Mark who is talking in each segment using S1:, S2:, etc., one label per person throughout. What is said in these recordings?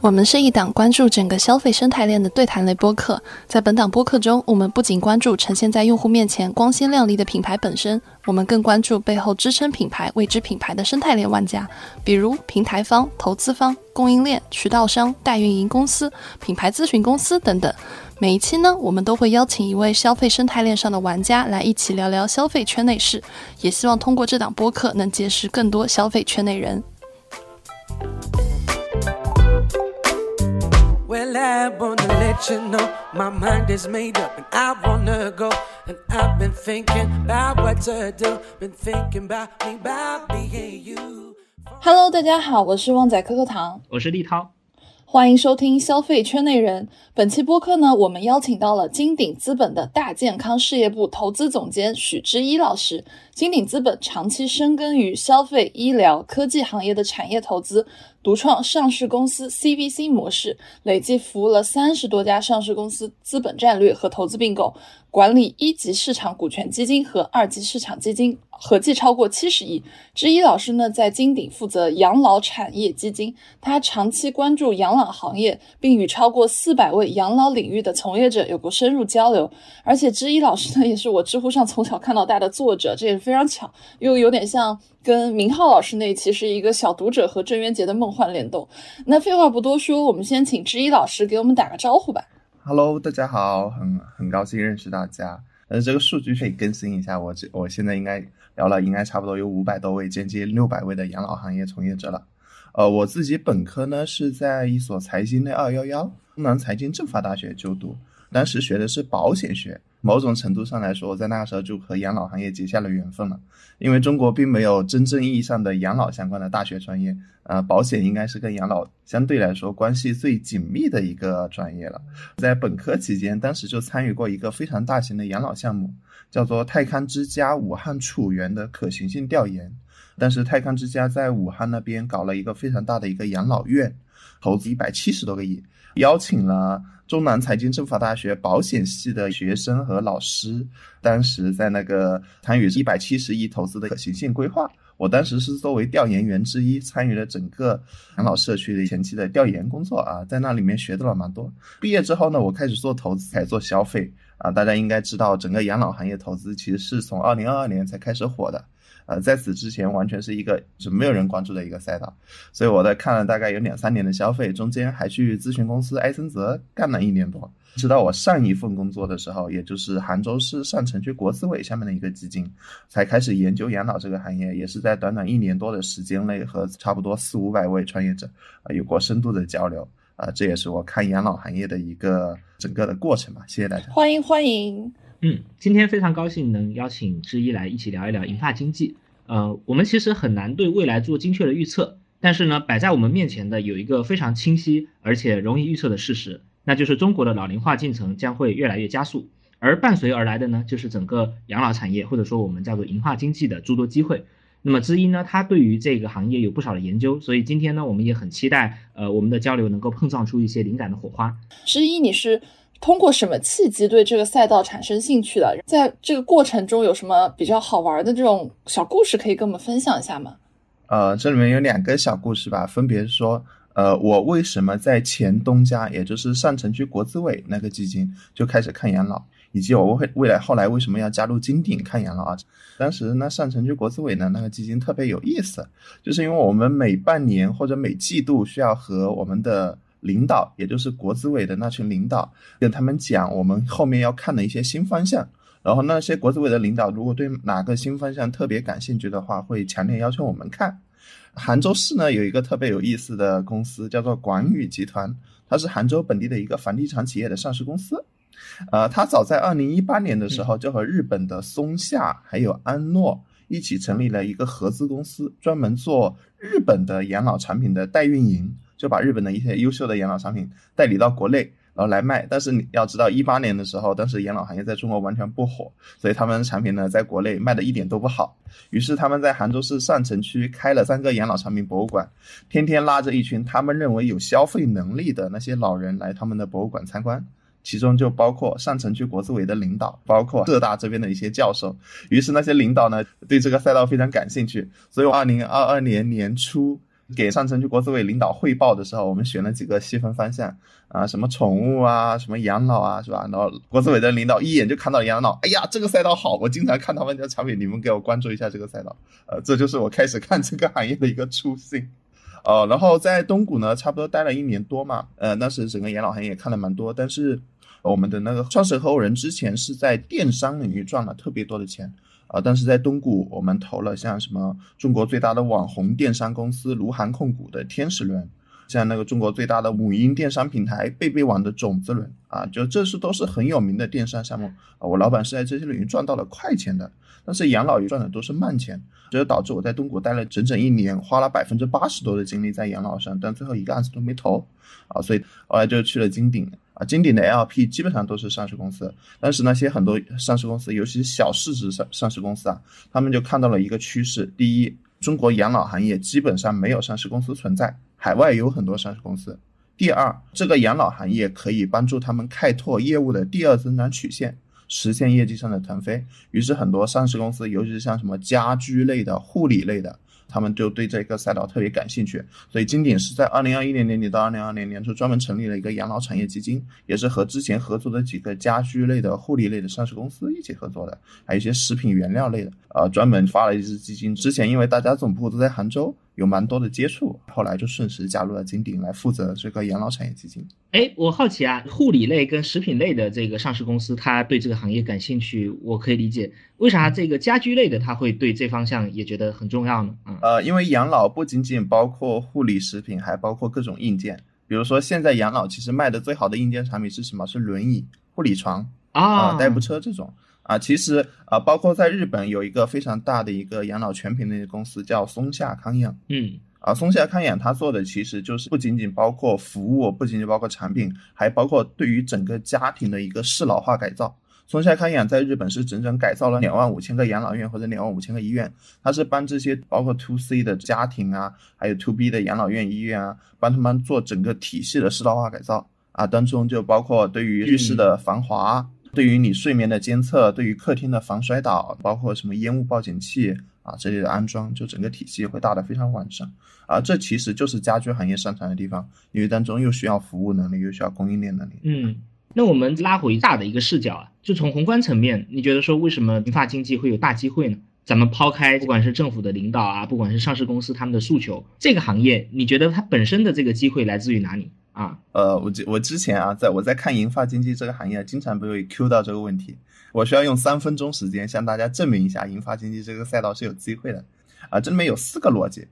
S1: 我们是一档关注整个消费生态链的对谈类播客。在本档播客中，我们不仅关注呈现在用户面前光鲜亮丽的品牌本身，我们更关注背后支撑品牌、未知品牌的生态链玩家，比如平台方、投资方、供应链、渠道商、代运营公司、品牌咨询公司等等。每一期呢，我们都会邀请一位消费生态链上的玩家来一起聊聊消费圈内事，也希望通过这档播客能结识更多消费圈内人。Well, I wanna let you know my mind is made up and I wanna go. And I've been thinking about what to do. Been thinking about me, about being you. Hello，大家好，我是旺仔可可糖，
S2: 我是立涛。
S1: 欢迎收听消费圈内人。本期播客呢，我们邀请到了金鼎资本的大健康事业部投资总监许之一老师。金鼎资本长期深耕于消费、医疗、科技行业的产业投资，独创上市公司 CVC 模式，累计服务了三十多家上市公司资本战略和投资并购，管理一级市场股权基金和二级市场基金。合计超过七十亿。之一老师呢，在金鼎负责养老产业基金，他长期关注养老行业，并与超过四百位养老领域的从业者有过深入交流。而且，之一老师呢，也是我知乎上从小看到大的作者，这也是非常巧，又有点像跟明浩老师那一期是一个小读者和郑渊洁的梦幻联动。那废话不多说，我们先请之一老师给我们打个招呼吧。
S3: Hello，大家好，很很高兴认识大家。呃，这个数据可以更新一下，我这我现在应该。聊了应该差不多有五百多位，接近六百位的养老行业从业者了。呃，我自己本科呢是在一所财经类二幺幺东南财经政法大学就读，当时学的是保险学。某种程度上来说，在那个时候就和养老行业结下了缘分了，因为中国并没有真正意义上的养老相关的大学专业，呃，保险应该是跟养老相对来说关系最紧密的一个专业了。在本科期间，当时就参与过一个非常大型的养老项目，叫做泰康之家武汉楚源的可行性调研。当时泰康之家在武汉那边搞了一个非常大的一个养老院，投资一百七十多个亿，邀请了。中南财经政法大学保险系的学生和老师，当时在那个参与一百七十亿投资的可行性规划，我当时是作为调研员之一，参与了整个养老社区的前期的调研工作啊，在那里面学到了蛮多。毕业之后呢，我开始做投资，才做消费啊。大家应该知道，整个养老行业投资其实是从二零二二年才开始火的。呃，在此之前完全是一个是没有人关注的一个赛道，所以我在看了大概有两三年的消费，中间还去咨询公司埃森哲干了一年多，直到我上一份工作的时候，也就是杭州市上城区国资委下面的一个基金，才开始研究养老这个行业，也是在短短一年多的时间内和差不多四五百位创业者啊有过深度的交流啊，这也是我看养老行业的一个整个的过程吧。谢谢大家，
S1: 欢迎欢迎。
S2: 嗯，今天非常高兴能邀请之一来一起聊一聊银发经济。呃，我们其实很难对未来做精确的预测，但是呢，摆在我们面前的有一个非常清晰而且容易预测的事实，那就是中国的老龄化进程将会越来越加速，而伴随而来的呢，就是整个养老产业或者说我们叫做银发经济的诸多机会。那么之一呢，他对于这个行业有不少的研究，所以今天呢，我们也很期待，呃，我们的交流能够碰撞出一些灵感的火花。
S1: 之一，你是？通过什么契机对这个赛道产生兴趣的？在这个过程中有什么比较好玩的这种小故事可以跟我们分享一下吗？
S3: 呃，这里面有两个小故事吧，分别是说，呃，我为什么在前东家，也就是上城区国资委那个基金就开始看养老，以及我未未来后来为什么要加入金鼎看养老啊？当时那上城区国资委呢那个基金特别有意思，就是因为我们每半年或者每季度需要和我们的领导，也就是国资委的那群领导，跟他们讲我们后面要看的一些新方向。然后那些国资委的领导，如果对哪个新方向特别感兴趣的话，会强烈要求我们看。杭州市呢有一个特别有意思的公司，叫做广宇集团，它是杭州本地的一个房地产企业的上市公司。呃，它早在二零一八年的时候，就和日本的松下还有安诺一起成立了一个合资公司，专门做日本的养老产品的代运营。就把日本的一些优秀的养老产品代理到国内，然后来卖。但是你要知道，一八年的时候，当时养老行业在中国完全不火，所以他们产品呢，在国内卖的一点都不好。于是他们在杭州市上城区开了三个养老产品博物馆，天天拉着一群他们认为有消费能力的那些老人来他们的博物馆参观。其中就包括上城区国资委的领导，包括浙大这边的一些教授。于是那些领导呢，对这个赛道非常感兴趣，所以二零二二年年初。给上城区国资委领导汇报的时候，我们选了几个细分方向啊，什么宠物啊，什么养老啊，是吧？然后国资委的领导一眼就看到养老，哎呀，这个赛道好，我经常看他们家产品，你们给我关注一下这个赛道。呃，这就是我开始看这个行业的一个初心。哦，然后在东谷呢，差不多待了一年多嘛，呃，那时整个养老行业也看了蛮多，但是我们的那个创始合伙人之前是在电商领域赚了特别多的钱。啊，但是在东谷，我们投了像什么中国最大的网红电商公司卢航控股的天使轮，像那个中国最大的母婴电商平台贝贝网的种子轮，啊，就这是都是很有名的电商项目啊。我老板是在这些领域赚到了快钱的，但是养老赚的都是慢钱，这就导致我在东谷待了整整一年，花了百分之八十多的精力在养老上，但最后一个案子都没投，啊，所以后来就去了金鼎。啊，金鼎的 LP 基本上都是上市公司，但是那些很多上市公司，尤其是小市值上上市公司啊，他们就看到了一个趋势：第一，中国养老行业基本上没有上市公司存在，海外有很多上市公司；第二，这个养老行业可以帮助他们开拓业务的第二增长曲线，实现业绩上的腾飞。于是，很多上市公司，尤其是像什么家居类的、护理类的。他们就对这个赛道特别感兴趣，所以金鼎是在二零二一年年底到二零二二年初专门成立了一个养老产业基金，也是和之前合作的几个家居类的、护理类的上市公司一起合作的，还有一些食品原料类的，啊，专门发了一支基金。之前因为大家总部都在杭州。有蛮多的接触，后来就顺势加入了金鼎来负责这个养老产业基金。
S2: 哎，我好奇啊，护理类跟食品类的这个上市公司，他对这个行业感兴趣，我可以理解。为啥这个家居类的他会对这方向也觉得很重要呢？
S3: 啊，呃，因为养老不仅仅包括护理食品，还包括各种硬件。比如说现在养老其实卖的最好的硬件产品是什么？是轮椅、护理床啊、代步车这种。啊，其实啊，包括在日本有一个非常大的一个养老全品类的公司叫松下康养，
S2: 嗯，
S3: 啊，松下康养它做的其实就是不仅仅包括服务，不仅仅包括产品，还包括对于整个家庭的一个适老化改造。松下康养在日本是整整改造了两万五千个养老院或者两万五千个医院，它是帮这些包括 to C 的家庭啊，还有 to B 的养老院医院啊，帮他们做整个体系的适老化改造啊，当中就包括对于浴室的防滑。对于你睡眠的监测，对于客厅的防摔倒，包括什么烟雾报警器啊这类的安装，就整个体系会大的非常完善啊。这其实就是家居行业擅长的地方，因为当中又需要服务能力，又需要供应链能力。
S2: 嗯，那我们拉回大的一个视角啊，就从宏观层面，你觉得说为什么银发经济会有大机会呢？咱们抛开不管是政府的领导啊，不管是上市公司他们的诉求，这个行业你觉得它本身的这个机会来自于哪里？啊，
S3: 呃，我我之前啊，在我在看银发经济这个行业，经常被 Q 到这个问题，我需要用三分钟时间向大家证明一下银发经济这个赛道是有机会的。啊，这里面有四个逻辑，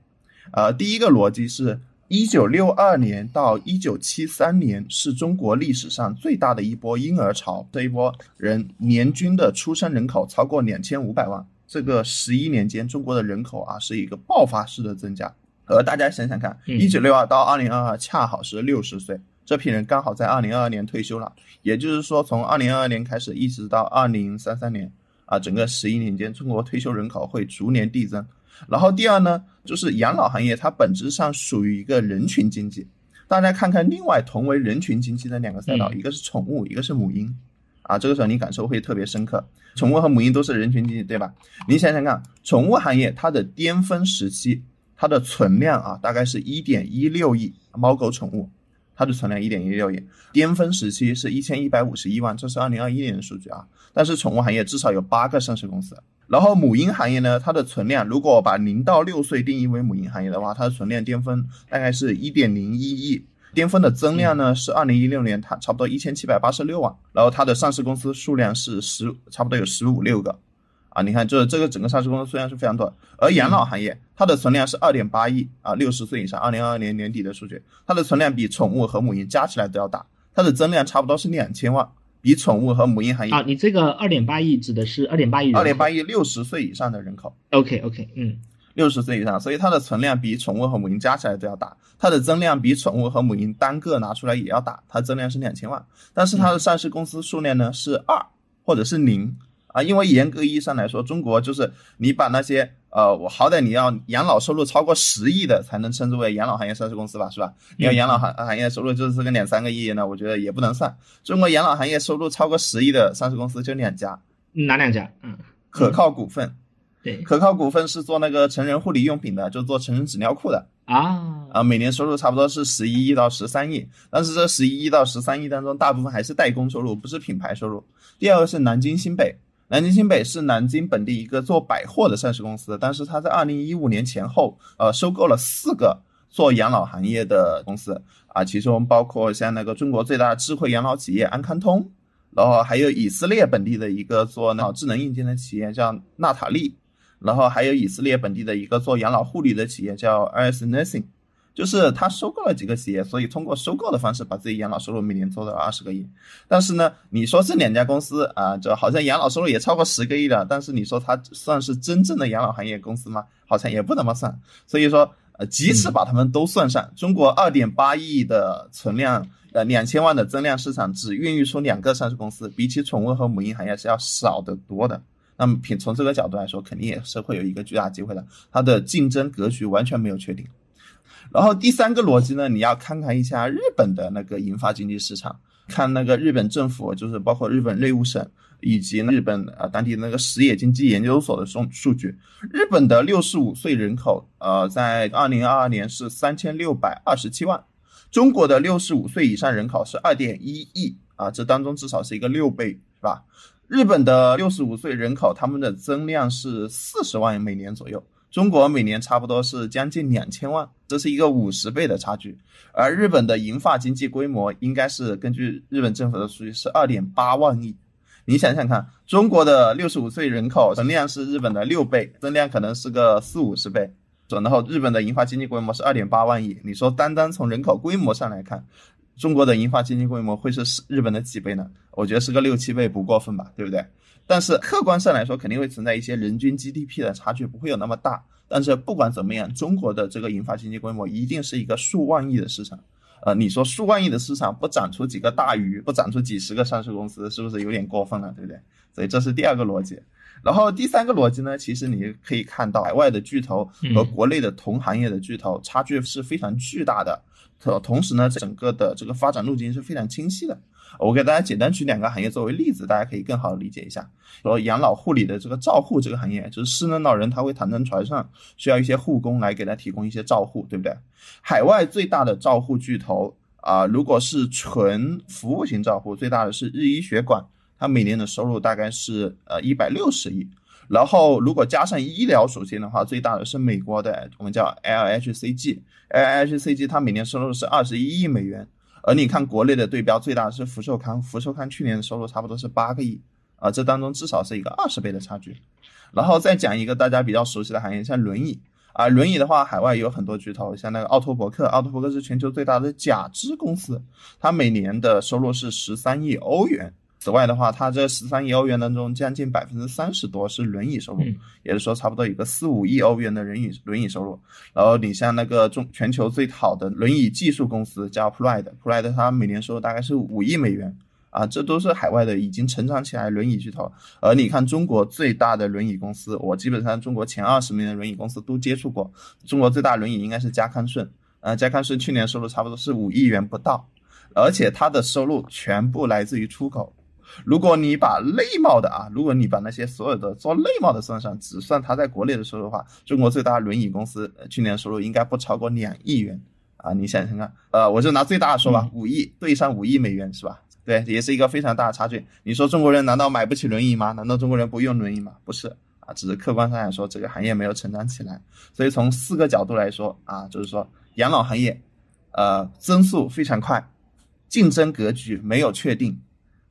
S3: 呃，第一个逻辑是，一九六二年到一九七三年是中国历史上最大的一波婴儿潮，这一波人年均的出生人口超过两千五百万，这个十一年间中国的人口啊是一个爆发式的增加。呃，大家想想看，一九六二到二零二二恰好是六十岁，这批人刚好在二零二二年退休了。也就是说，从二零二二年开始，一直到二零三三年，啊，整个十一年间，中国退休人口会逐年递增。然后第二呢，就是养老行业它本质上属于一个人群经济。大家看看另外同为人群经济的两个赛道，一个是宠物，一个是母婴，啊，这个时候你感受会特别深刻。宠物和母婴都是人群经济，对吧？你想想看，宠物行业它的巅峰时期。它的存量啊，大概是一点一六亿猫狗宠物，它的存量一点一六亿，巅峰时期是一千一百五十一万，这是二零二一年的数据啊。但是宠物行业至少有八个上市公司，然后母婴行业呢，它的存量如果把零到六岁定义为母婴行业的话，它的存量巅峰大概是一点零一亿，巅峰的增量呢是二零一六年它差不多一千七百八十六万，然后它的上市公司数量是十差不多有十五六个。啊，你看，就是这个整个上市公司数量是非常多，而养老行业它的存量是二点八亿啊，六十岁以上，二零二二年年底的数据，它的存量比宠物和母婴加起来都要大，它的增量差不多是两千万，比宠物和母婴行业
S2: 啊，你这个二点八亿指的是二点八亿，
S3: 二点八亿六十岁以上的人口
S2: ，OK OK，嗯，
S3: 六十岁以上，所以它的存量比宠物和母婴加起来都要大，它的增量比宠物和母婴单个拿出来也要大，它增量是两千万，但是它的上市公司数量呢是二或者是零。啊，因为严格意义上来说，中国就是你把那些呃，我好歹你要养老收入超过十亿的才能称之为养老行业上市公司吧，是吧？你要养老行行业收入就是个两三个亿，那我觉得也不能算。中国养老行业收入超过十亿的上市公司就两家，
S2: 哪两家？嗯，
S3: 可靠股份。
S2: 对，
S3: 可靠股份是做那个成人护理用品的，就做成人纸尿裤的
S2: 啊
S3: 啊，每年收入差不多是十一亿到十三亿，但是这十一亿到十三亿当中，大部分还是代工收入，不是品牌收入。第二个是南京新北。南京新北是南京本地一个做百货的上市公司，但是它在二零一五年前后，呃，收购了四个做养老行业的公司啊，其中包括像那个中国最大的智慧养老企业安康通，然后还有以色列本地的一个做脑智能硬件的企业叫纳塔利，然后还有以色列本地的一个做养老护理的企业叫 RS Nursing。就是他收购了几个企业，所以通过收购的方式把自己养老收入每年做到二十个亿。但是呢，你说这两家公司啊，就好像养老收入也超过十个亿了，但是你说它算是真正的养老行业公司吗？好像也不怎么算。所以说，呃，即使把他们都算上，中国二点八亿的存量，呃，两千万的增量市场，只孕育出两个上市公司，比起宠物和母婴行业是要少得多的。那么，品从这个角度来说，肯定也是会有一个巨大机会的。它的竞争格局完全没有确定。然后第三个逻辑呢，你要看看一下日本的那个银发经济市场，看那个日本政府，就是包括日本内务省以及日本呃当地那个实业经济研究所的数数据。日本的六十五岁人口，呃，在二零二二年是三千六百二十七万，中国的六十五岁以上人口是二点一亿啊，这当中至少是一个六倍，是吧？日本的六十五岁人口，他们的增量是四十万每年左右。中国每年差不多是将近两千万，这是一个五十倍的差距。而日本的银发经济规模应该是根据日本政府的数据是二点八万亿。你想想看，中国的六十五岁人口存量是日本的六倍，增量可能是个四五十倍。然后日本的银发经济规模是二点八万亿，你说单单从人口规模上来看，中国的银发经济规模会是日本的几倍呢？我觉得是个六七倍不过分吧，对不对？但是客观上来说，肯定会存在一些人均 GDP 的差距，不会有那么大。但是不管怎么样，中国的这个银发经济规模一定是一个数万亿的市场。呃，你说数万亿的市场不长出几个大鱼，不长出几十个上市公司，是不是有点过分了？对不对？所以这是第二个逻辑。然后第三个逻辑呢，其实你可以看到，海外的巨头和国内的同行业的巨头差距是非常巨大的。同同时呢，整个的这个发展路径是非常清晰的。我给大家简单举两个行业作为例子，大家可以更好的理解一下。说养老护理的这个照护这个行业，就是失能老人他会躺在床上，需要一些护工来给他提供一些照护，对不对？海外最大的照护巨头啊，如果是纯服务型照护，最大的是日医学馆，它每年的收入大概是呃一百六十亿。然后如果加上医疗属性的话，最大的是美国的，我们叫 LHCG，LHCG 它每年收入是二十一亿美元。而你看国内的对标最大的是福寿康，福寿康去年的收入差不多是八个亿啊，这当中至少是一个二十倍的差距。然后再讲一个大家比较熟悉的行业，像轮椅啊，轮椅的话，海外有很多巨头，像那个奥托伯克，奥托伯克是全球最大的假肢公司，它每年的收入是十三亿欧元。此外的话，它这十三亿欧元当中，将近百分之三十多是轮椅收入，也就是说，差不多有个四五亿欧元的轮椅轮椅收入。然后你像那个中全球最好的轮椅技术公司叫 Pride，Pride 它每年收入大概是五亿美元啊，这都是海外的已经成长起来轮椅巨头。而你看中国最大的轮椅公司，我基本上中国前二十名的轮椅公司都接触过，中国最大轮椅应该是嘉康顺，呃，嘉康顺去年收入差不多是五亿元不到，而且它的收入全部来自于出口。如果你把内贸的啊，如果你把那些所有的做内贸的算上，只算它在国内的收入的话，中国最大轮椅公司去年收入应该不超过两亿元啊！你想想看，呃，我就拿最大的说吧，五亿对上五亿美元是吧？对，也是一个非常大的差距。你说中国人难道买不起轮椅吗？难道中国人不用轮椅吗？不是啊，只是客观上来说，这个行业没有成长起来。所以从四个角度来说啊，就是说养老行业，呃，增速非常快，竞争格局没有确定。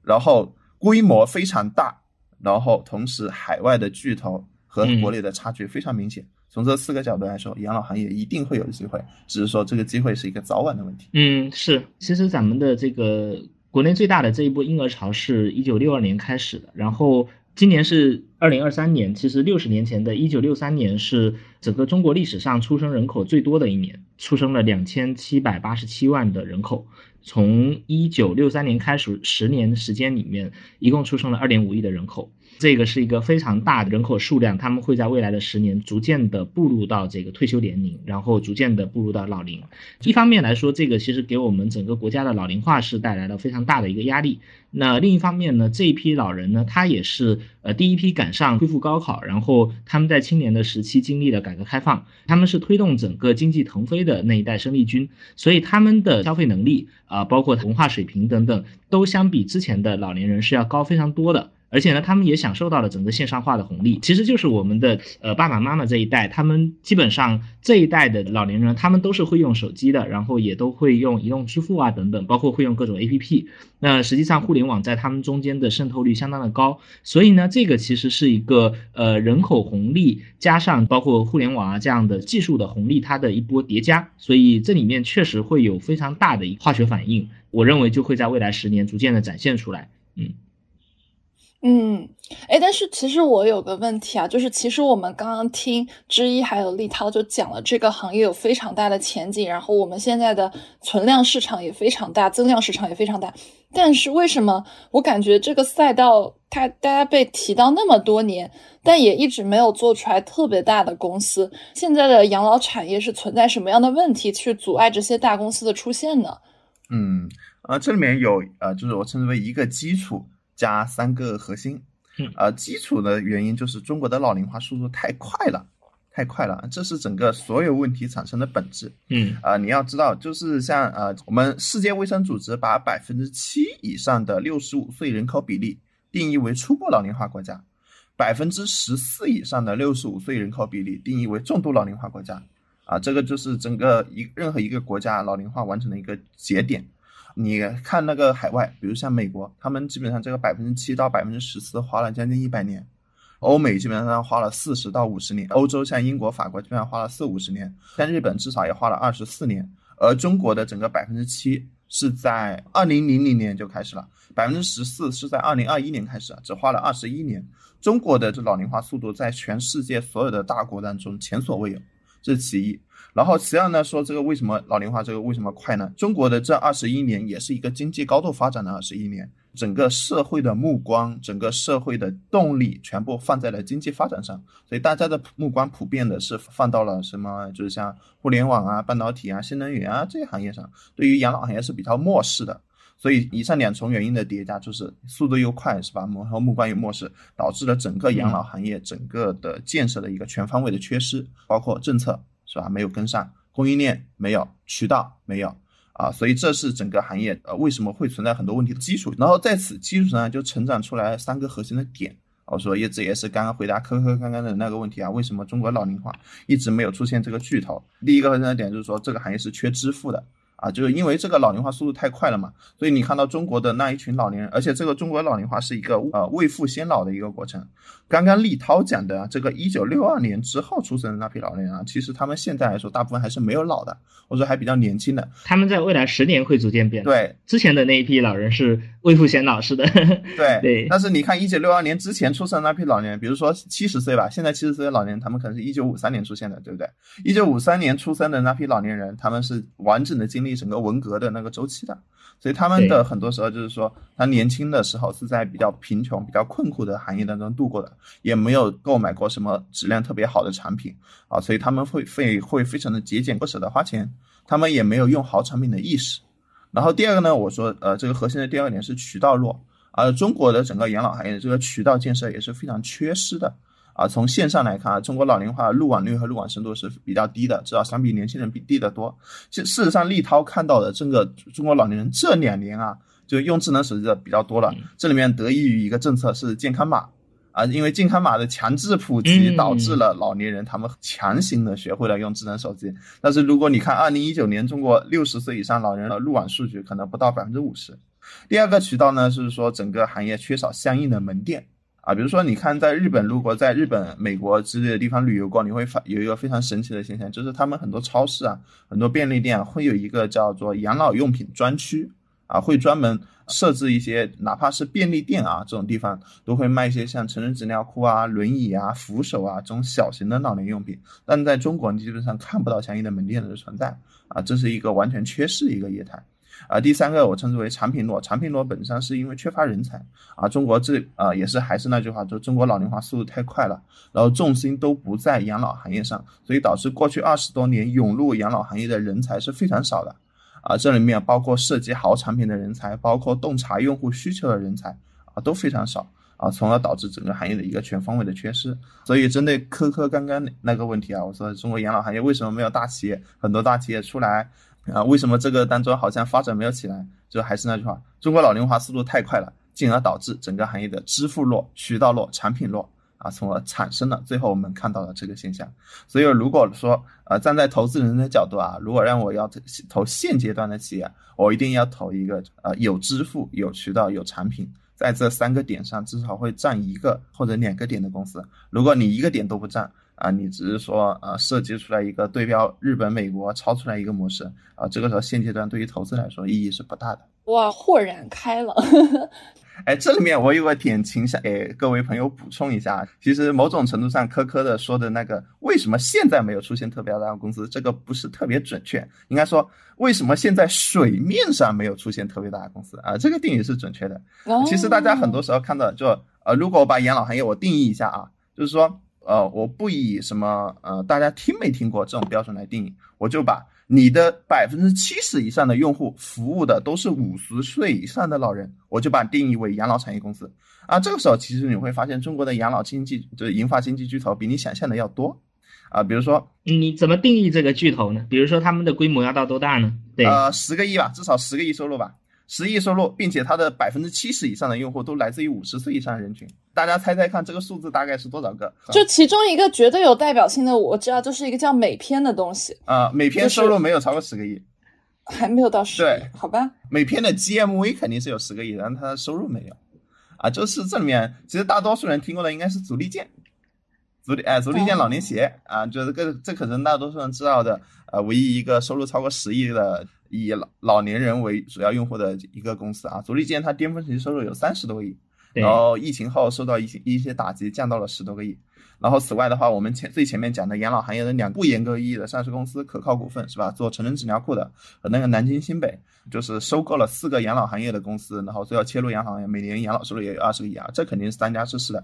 S3: 然后规模非常大，然后同时海外的巨头和国内的差距非常明显。从这四个角度来说，养老行业一定会有机会，只是说这个机会是一个早晚的问题。
S2: 嗯，是。其实咱们的这个国内最大的这一波婴儿潮是一九六二年开始的，然后今年是二零二三年。其实六十年前的一九六三年是整个中国历史上出生人口最多的一年，出生了两千七百八十七万的人口。从一九六三年开始，十年时间里面，一共出生了二点五亿的人口。这个是一个非常大的人口数量，他们会在未来的十年逐渐的步入到这个退休年龄，然后逐渐的步入到老龄。一方面来说，这个其实给我们整个国家的老龄化是带来了非常大的一个压力。那另一方面呢，这一批老人呢，他也是呃第一批赶上恢复高考，然后他们在青年的时期经历了改革开放，他们是推动整个经济腾飞的那一代生力军，所以他们的消费能力啊，包括文化水平等等，都相比之前的老年人是要高非常多的。而且呢，他们也享受到了整个线上化的红利。其实就是我们的呃爸爸妈妈这一代，他们基本上这一代的老年人，他们都是会用手机的，然后也都会用移动支付啊等等，包括会用各种 APP。那实际上互联网在他们中间的渗透率相当的高，所以呢，这个其实是一个呃人口红利加上包括互联网啊这样的技术的红利，它的一波叠加。所以这里面确实会有非常大的一化学反应，我认为就会在未来十年逐渐的展现出来。嗯。
S1: 嗯，哎，但是其实我有个问题啊，就是其实我们刚刚听之一还有立涛就讲了这个行业有非常大的前景，然后我们现在的存量市场也非常大，增量市场也非常大。但是为什么我感觉这个赛道它大家被提到那么多年，但也一直没有做出来特别大的公司？现在的养老产业是存在什么样的问题去阻碍这些大公司的出现呢？
S3: 嗯，呃，这里面有呃，就是我称之为一个基础。加三个核心，呃，基础的原因就是中国的老龄化速度太快了，太快了，这是整个所有问题产生的本质。
S2: 嗯，
S3: 啊，你要知道，就是像呃，我们世界卫生组织把百分之七以上的六十五岁人口比例定义为初步老龄化国家，百分之十四以上的六十五岁人口比例定义为重度老龄化国家，啊，这个就是整个一任何一个国家老龄化完成的一个节点。你看那个海外，比如像美国，他们基本上这个百分之七到百分之十四花了将近一百年；欧美基本上花了四十到五十年；欧洲像英国、法国基本上花了四五十年；像日本至少也花了二十四年。而中国的整个百分之七是在二零零零年就开始了，百分之十四是在二零二一年开始，只花了二十一年。中国的这老龄化速度在全世界所有的大国当中前所未有，这是其一。然后其二呢，说这个为什么老龄化这个为什么快呢？中国的这二十一年也是一个经济高度发展的二十一年，整个社会的目光、整个社会的动力全部放在了经济发展上，所以大家的目光普遍的是放到了什么，就是像互联网啊、半导体啊、新能源啊这些行业上，对于养老行业是比较漠视的。所以以上两重原因的叠加，就是速度又快，是吧？然后目光又漠视，导致了整个养老行业整个的建设的一个全方位的缺失，包括政策。是吧？没有跟上供应链，没有渠道，没有啊，所以这是整个行业呃为什么会存在很多问题的基础。然后在此基础上就成长出来三个核心的点。我说也这也是刚刚回答科科刚刚的那个问题啊，为什么中国老龄化一直没有出现这个巨头？第一个核心的点就是说这个行业是缺支付的。啊，就是因为这个老龄化速度太快了嘛，所以你看到中国的那一群老年人，而且这个中国老龄化是一个呃未富先老的一个过程。刚刚立涛讲的这个一九六二年之后出生的那批老年人啊，其实他们现在来说，大部分还是没有老的，或者还比较年轻的。
S2: 他们在未来十年会逐渐变。
S3: 对，
S2: 之前的那一批老人是未富先老式的。
S3: 对
S2: 对。
S3: 但是你看一九六二年之前出生的那批老年人，比如说七十岁吧，现在七十岁的老年人，他们可能是一九五三年出现的，对不对？一九五三年出生的那批老年人，他们是完整的经历整个文革的那个周期的，所以他们的很多时候就是说，他年轻的时候是在比较贫穷、比较困苦的行业当中度过的，也没有。购买过什么质量特别好的产品啊？所以他们会会会非常的节俭，不舍得花钱。他们也没有用好产品的意识。然后第二个呢，我说呃，这个核心的第二点是渠道弱。而中国的整个养老行业的这个渠道建设也是非常缺失的啊。从线上来看啊，中国老龄化入网率和入网深度是比较低的，至少相比年轻人比低得多。其事实上，立涛看到的这个中国老年人这两年啊，就用智能手机的比较多了。这里面得益于一个政策是健康码。啊，因为健康码的强制普及，导致了老年人他们强行的学会了用智能手机。但是如果你看二零一九年中国六十岁以上老人的入网数据，可能不到百分之五十。第二个渠道呢，是说整个行业缺少相应的门店啊，比如说你看在日本，如果在日本、美国之类的地方旅游过，你会发有一个非常神奇的现象，就是他们很多超市啊、很多便利店会有一个叫做养老用品专区。啊，会专门设置一些，哪怕是便利店啊这种地方，都会卖一些像成人纸尿裤啊、轮椅啊、扶手啊这种小型的老年用品。但在中国，你基本上看不到相应的门店的存在啊，这是一个完全缺失的一个业态。啊，第三个我称之为产品弱，产品弱本身是因为缺乏人才啊。中国这啊也是还是那句话，就中国老龄化速度太快了，然后重心都不在养老行业上，所以导致过去二十多年涌入养老行业的人才是非常少的啊。这里面包括涉及好产品的人才，包括洞察用户需求的人才啊都非常少。啊，从而导致整个行业的一个全方位的缺失。所以，针对科科刚刚那个问题啊，我说中国养老行业为什么没有大企业，很多大企业出来啊？为什么这个当中好像发展没有起来？就还是那句话，中国老龄化速度太快了，进而导致整个行业的支付弱、渠道弱、产品弱啊，从而产生了最后我们看到的这个现象。所以，如果说呃站在投资人的角度啊，如果让我要投现阶段的企业，我一定要投一个呃有支付、有渠道、有产品。在这三个点上，至少会占一个或者两个点的公司。如果你一个点都不占啊，你只是说啊设计出来一个对标日本、美国超出来一个模式啊，这个时候现阶段对于投资来说意义是不大的。
S1: 哇，豁然开朗。
S3: 哎，这里面我有个点，请想给各位朋友补充一下。其实某种程度上，科科的说的那个为什么现在没有出现特别大的公司，这个不是特别准确。应该说，为什么现在水面上没有出现特别大的公司啊？这个定义是准确的。其实大家很多时候看到，就呃，如果我把养老行业我定义一下啊，就是说，呃，我不以什么呃大家听没听过这种标准来定义，我就把。你的百分之七十以上的用户服务的都是五十岁以上的老人，我就把定义为养老产业公司啊。这个时候，其实你会发现中国的养老经济，就是银发经济巨头，比你想象的要多啊。比如说，
S2: 你怎么定义这个巨头呢？比如说他们的规模要到多大呢？对，
S3: 呃，十个亿吧，至少十个亿收入吧。十亿收入，并且它的百分之七十以上的用户都来自于五十岁以上的人群。大家猜猜看，这个数字大概是多少个？
S1: 就其中一个绝对有代表性的，我知道，就是一个叫美篇的东西。
S3: 啊，美篇收入没有超过十个亿，
S1: 还没有到十。
S3: 对，
S1: 好吧。
S3: 美篇的 GMV 肯定是有十个亿，但它的收入没有。啊，就是这里面，其实大多数人听过的应该是足力健，足力哎，足力健老年鞋啊，就是个这可能大多数人知道的，呃，唯一一个收入超过十亿的。以老老年人为主要用户的一个公司啊，足力健它巅峰时期收入有三十多个亿，然后疫情后受到一些一些打击，降到了十多个亿。然后此外的话，我们前最前面讲的养老行业的两不严格意义的上市公司，可靠股份是吧？做成人纸尿裤的和那个南京新北，就是收购了四个养老行业的公司，然后最后切入养老行业，每年养老收入也有二十个亿啊，这肯定是三家之势的。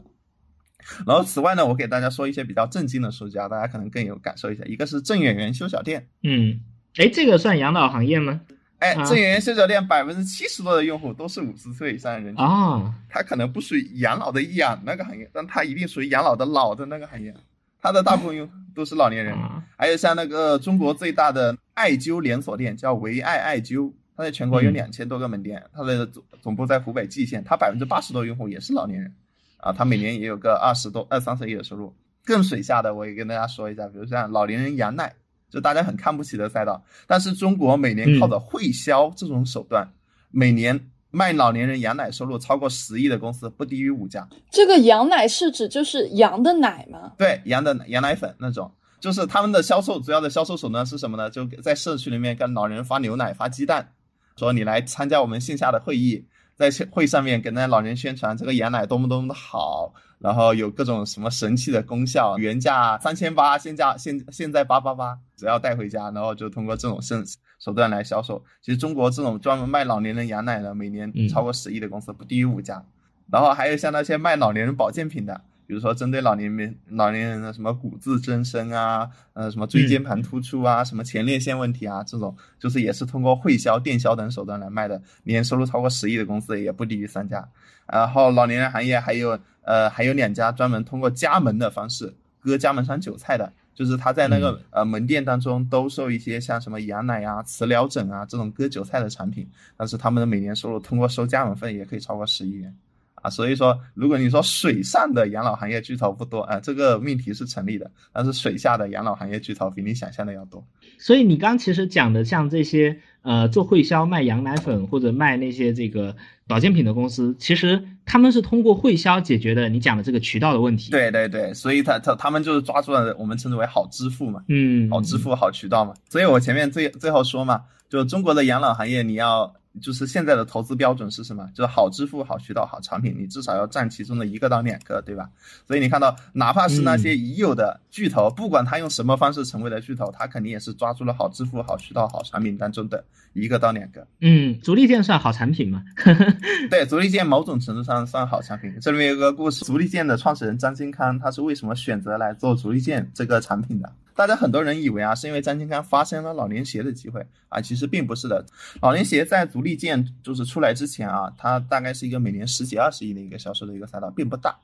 S3: 然后此外呢，我给大家说一些比较震惊的数据啊，大家可能更有感受一下，一个是郑远元修小店，
S2: 嗯。哎，这个算养老行业吗？
S3: 哎，正源修脚店百分之七十多的用户都是五十岁以上的人群
S2: 啊，
S3: 它可能不属于养老的养那个行业，但它一定属于养老的老的那个行业，它的大部分用户都是老年人。还有像那个中国最大的艾灸连锁店叫唯爱艾灸，它在全国有两千多个门店，它的总总部在湖北蓟县，它百分之八十多用户也是老年人啊，它每年也有个二十多二三十亿的收入。更水下的，我也跟大家说一下，比如像老年人羊奶。就大家很看不起的赛道，但是中国每年靠着会销这种手段，每年卖老年人羊奶收入超过十亿的公司不低于五家。
S1: 这个羊奶是指就是羊的奶吗？
S3: 对，羊的羊奶粉那种，就是他们的销售主要的销售手段是什么呢？就在社区里面跟老人发牛奶、发鸡蛋，说你来参加我们线下的会议。在会上面给那老人宣传这个羊奶多么多么的好，然后有各种什么神奇的功效，原价三千八，现价现现在八八八，只要带回家，然后就通过这种生手段来销售。其实中国这种专门卖老年人羊奶的，每年超过十亿的公司不低于五家，然后还有像那些卖老年人保健品的。比如说，针对老年人、老年人的什么骨质增生啊，呃，什么椎间盘突出啊，什么前列腺问题啊，这种就是也是通过会销、电销等手段来卖的，年收入超过十亿的公司也不低于三家。然后老年人行业还有呃还有两家专门通过加盟的方式割加盟商韭菜的，就是他在那个呃门店当中兜售一些像什么羊奶啊、磁疗枕啊这种割韭菜的产品，但是他们的每年收入通过收加盟费也可以超过十亿元。啊，所以说，如果你说水上的养老行业巨头不多，啊，这个命题是成立的。但是水下的养老行业巨头比你想象的要多。
S2: 所以你刚其实讲的像这些，呃，做会销卖羊奶粉或者卖那些这个保健品的公司，其实他们是通过会销解决的你讲的这个渠道的问题。
S3: 对对对，所以他他他们就是抓住了我们称之为好支付嘛，
S2: 嗯，
S3: 好支付好渠道嘛。所以我前面最最后说嘛，就中国的养老行业，你要。就是现在的投资标准是什么？就是好支付、好渠道、好产品，你至少要占其中的一个到两个，对吧？所以你看到，哪怕是那些已有的巨头，不管他用什么方式成为了巨头，他肯定也是抓住了好支付、好渠道、好产品当中的一个到两个。
S2: 嗯，足力健算好产品吗？
S3: 对，足力健某种程度上算好产品。这里面有个故事，足力健的创始人张金康，他是为什么选择来做足力健这个产品的？大家很多人以为啊，是因为张金刚发现了老年鞋的机会啊，其实并不是的。老年鞋在足力健就是出来之前啊，它大概是一个每年十几二十亿的一个销售的一个赛道，并不大。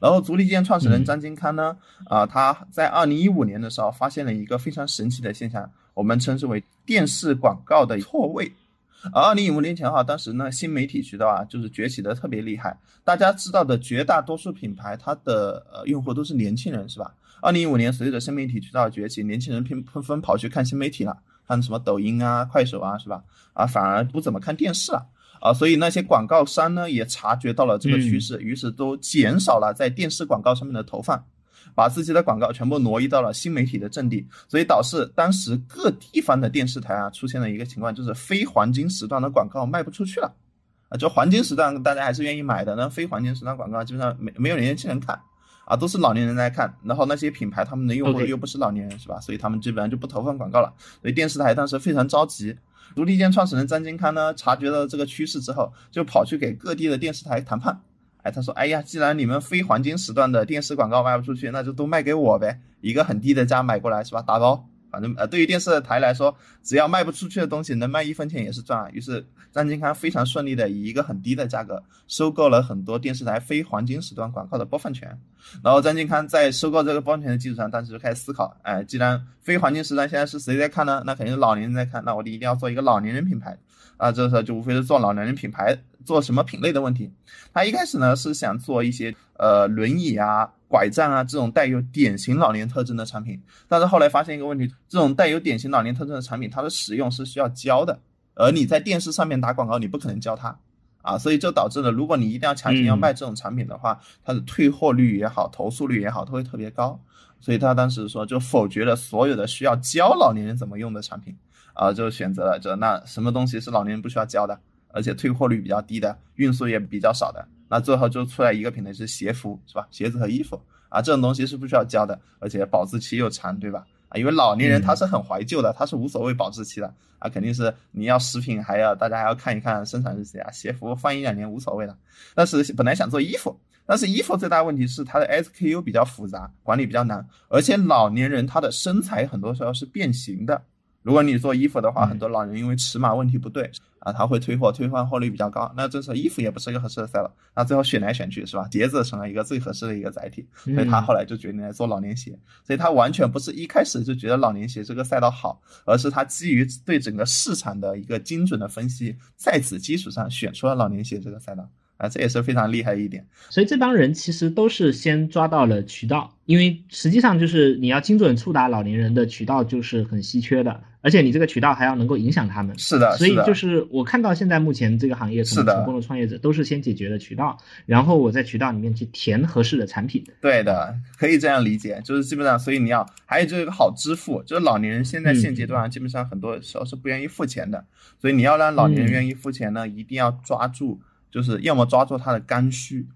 S3: 然后足力健创始人张金康呢，啊，他在二零一五年的时候发现了一个非常神奇的现象，我们称之为电视广告的错位。而二零一五年前哈，当时呢新媒体渠道啊就是崛起的特别厉害，大家知道的绝大多数品牌，它的呃用户都是年轻人，是吧？二零一五年，随着新媒体渠道崛起，年轻人纷纷纷跑去看新媒体了，看什么抖音啊、快手啊，是吧？啊，反而不怎么看电视了啊。所以那些广告商呢，也察觉到了这个趋势，于是都减少了在电视广告上面的投放，把自己的广告全部挪移到了新媒体的阵地。所以导致当时各地方的电视台啊，出现了一个情况，就是非黄金时段的广告卖不出去了啊。就黄金时段大家还是愿意买的，那非黄金时段广告基本上没没有年轻人看。啊，都是老年人来看，然后那些品牌他们的用户又不是老年人，是吧？所以他们基本上就不投放广告了。所以电视台当时非常着急。独立健创始人张金康呢，察觉到这个趋势之后，就跑去给各地的电视台谈判。哎，他说：“哎呀，既然你们非黄金时段的电视广告卖不出去，那就都卖给我呗，一个很低的价买过来，是吧？打包。”反正呃，对于电视台来说，只要卖不出去的东西能卖一分钱也是赚。于是张金康非常顺利的以一个很低的价格收购了很多电视台非黄金时段广告的播放权。然后张金康在收购这个播放权的基础上，当时就开始思考：哎，既然非黄金时段现在是谁在看呢？那肯定是老年人在看，那我就一定要做一个老年人品牌。啊，这时候就无非是做老年人品牌，做什么品类的问题。他一开始呢是想做一些呃轮椅啊。拐杖啊，这种带有典型老年特征的产品，但是后来发现一个问题，这种带有典型老年特征的产品，它的使用是需要教的，而你在电视上面打广告，你不可能教他啊，所以就导致了，如果你一定要强行要卖这种产品的话，它的退货率也好，投诉率也好，都会特别高，所以他当时说就否决了所有的需要教老年人怎么用的产品，啊，就选择了这那什么东西是老年人不需要教的，而且退货率比较低的，运输也比较少的。那最后就出来一个品类是鞋服，是吧？鞋子和衣服啊，这种东西是不需要教的，而且保质期又长，对吧？啊，因为老年人他是很怀旧的，他是无所谓保质期的啊，肯定是你要食品还要大家还要看一看生产日期啊，鞋服放一两年无所谓的。但是本来想做衣服，但是衣服最大问题是它的 SKU 比较复杂，管理比较难，而且老年人他的身材很多时候是变形的。如果你做衣服的话，很多老人因为尺码问题不对啊，他会退货，退换货率比较高。那这时候衣服也不是一个合适的赛道，那最后选来选去是吧？鞋子成了一个最合适的一个载体，所以他后来就决定来做老年鞋。所以他完全不是一开始就觉得老年鞋这个赛道好，而是他基于对整个市场的一个精准的分析，在此基础上选出了老年鞋这个赛道。啊，这也是非常厉害一点。
S2: 所以这帮人其实都是先抓到了渠道，因为实际上就是你要精准触达老年人的渠道就是很稀缺的，而且你这个渠道还要能够影响他们。
S3: 是的，
S2: 所以就是我看到现在目前这个行业成功的创业者都是先解决了渠道，然后我在渠道里面去填合适的产品。
S3: 对的，可以这样理解，就是基本上，所以你要还有就是一个好支付，就是老年人现在现阶段基本上很多时候是不愿意付钱的，所以你要让老年人愿意付钱呢，一定要抓住。就是要么抓住他的刚需，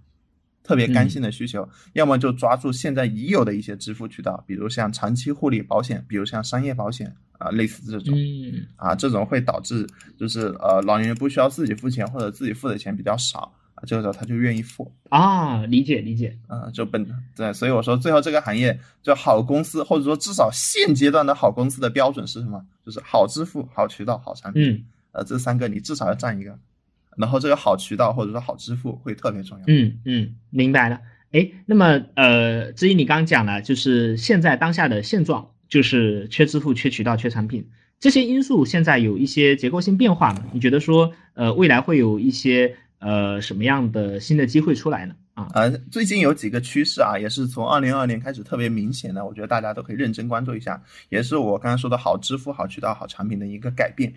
S3: 特别刚性的需求，要么就抓住现在已有的一些支付渠道，比如像长期护理保险，比如像商业保险啊，类似这种，啊，这种会导致就是呃老年人不需要自己付钱，或者自己付的钱比较少啊，这个时候他就愿意付
S2: 啊，理解理解，
S3: 啊，就本对，所以我说最后这个行业就好公司，或者说至少现阶段的好公司的标准是什么？就是好支付、好渠道、好产品，
S2: 嗯，
S3: 呃，这三个你至少要占一个。然后这个好渠道或者说好支付会特别重要。
S2: 嗯嗯，明白了。哎，那么呃，至于你刚刚讲了，就是现在当下的现状，就是缺支付、缺渠道、缺产品这些因素，现在有一些结构性变化吗？你觉得说呃未来会有一些呃什么样的新的机会出来呢？啊
S3: 呃，最近有几个趋势啊，也是从二零二二年开始特别明显的，我觉得大家都可以认真关注一下，也是我刚刚说的好支付、好渠道、好产品的一个改变。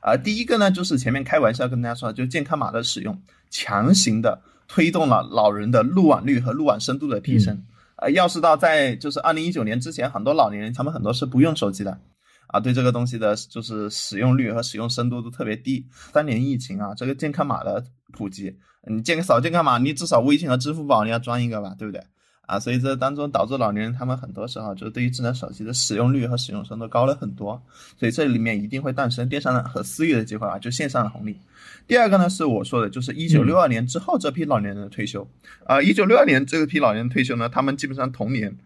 S3: 啊，第一个呢，就是前面开玩笑跟大家说，就是健康码的使用，强行的推动了老人的入网率和入网深度的提升。呃，要知道在就是二零一九年之前，很多老年人他们很多是不用手机的，啊，对这个东西的就是使用率和使用深度都特别低。三年疫情啊，这个健康码的普及，你健扫健康码，你至少微信和支付宝你要装一个吧，对不对？啊，所以这当中导致老年人他们很多时候就是对于智能手机的使用率和使用程度高了很多，所以这里面一定会诞生电商的和私域的机会啊，就线上的红利。第二个呢是我说的，就是一九六二年之后这批老年人的退休啊，一九六二年这批老年人退休呢，他们基本上童年，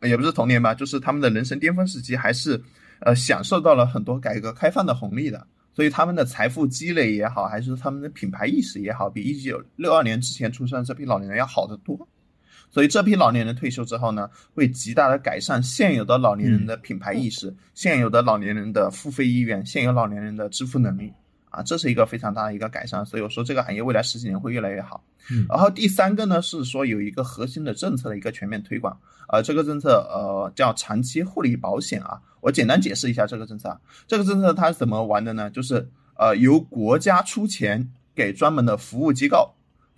S3: 也不是童年吧，就是他们的人生巅峰时期还是呃享受到了很多改革开放的红利的，所以他们的财富积累也好，还是他们的品牌意识也好，比一九六二年之前出生的这批老年人要好得多。所以这批老年人退休之后呢，会极大的改善现有的老年人的品牌意识，现有的老年人的付费意愿，现有老年人的支付能力啊，这是一个非常大的一个改善。所以我说这个行业未来十几年会越来越好。
S2: 嗯，
S3: 然后第三个呢是说有一个核心的政策的一个全面推广，呃，这个政策呃叫长期护理保险啊，我简单解释一下这个政策啊。这个政策它是怎么玩的呢？就是呃由国家出钱给专门的服务机构。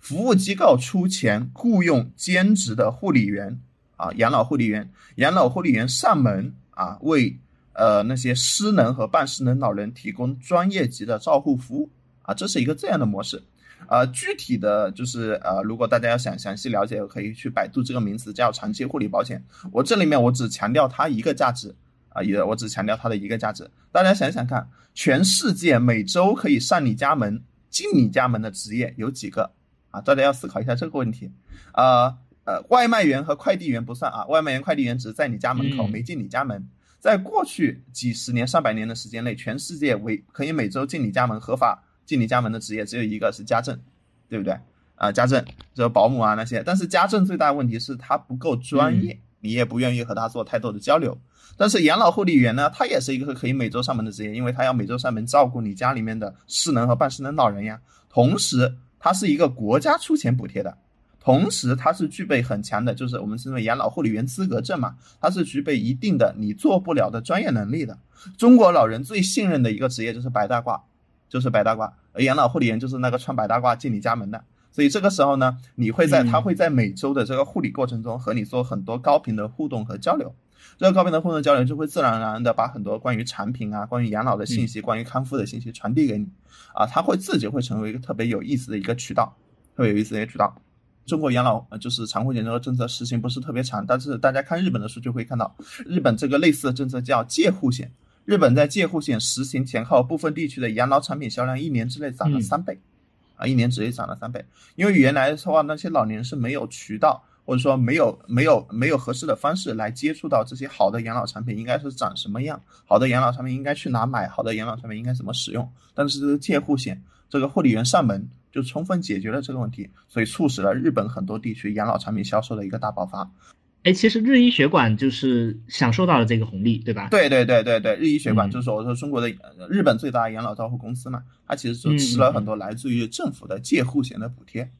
S3: 服务机构出钱雇佣兼职的护理员啊，养老护理员，养老护理员上门啊，为呃那些失能和半失能老人提供专业级的照护服务啊，这是一个这样的模式。呃，具体的就是呃，如果大家要想详细了解，可以去百度这个名词叫长期护理保险。我这里面我只强调它一个价值啊，也我只强调它的一个价值。大家想想看，全世界每周可以上你家门、进你家门的职业有几个？啊，大家要思考一下这个问题，呃呃，外卖员和快递员不算啊，外卖员、快递员只是在你家门口，没进你家门。在过去几十年、上百年的时间内，全世界为可以每周进你家门、合法进你家门的职业只有一个是家政，对不对？啊，家政，这保姆啊那些。但是家政最大的问题是它不够专业，你也不愿意和他做太多的交流。但是养老护理员呢，他也是一个可以每周上门的职业，因为他要每周上门照顾你家里面的失能和半失能老人呀，同时。它是一个国家出钱补贴的，同时它是具备很强的，就是我们称为养老护理员资格证嘛，它是具备一定的你做不了的专业能力的。中国老人最信任的一个职业就是白大褂，就是白大褂，而养老护理员就是那个穿白大褂进你家门的。所以这个时候呢，你会在他会在每周的这个护理过程中和你做很多高频的互动和交流。这个高频的互动交流就会自然而然的把很多关于产品啊、关于养老的信息、关于康复的信息传递给你，啊，他会自己会成为一个特别有意思的一个渠道，特别有意思的一个渠道。中国养老就是长护险这个政策实行不是特别长，但是大家看日本的数据会看到，日本这个类似的政策叫介护险。日本在介护险实行前后，部分地区的养老产品销量一年之内涨了三倍，啊，一年之内涨了三倍。因为原来的话，那些老年人是没有渠道。或者说没有没有没有合适的方式来接触到这些好的养老产品，应该是长什么样？好的养老产品应该去哪买？好的养老产品应该怎么使用？但是这个介护险，这个护理员上门就充分解决了这个问题，所以促使了日本很多地区养老产品销售的一个大爆发。
S2: 哎，其实日医学馆就是享受到了这个红利，对吧？
S3: 对对对对对，日医学馆就是我说中国的日本最大养老照护公司嘛，它其实就吃了很多来自于政府的介护险的补贴。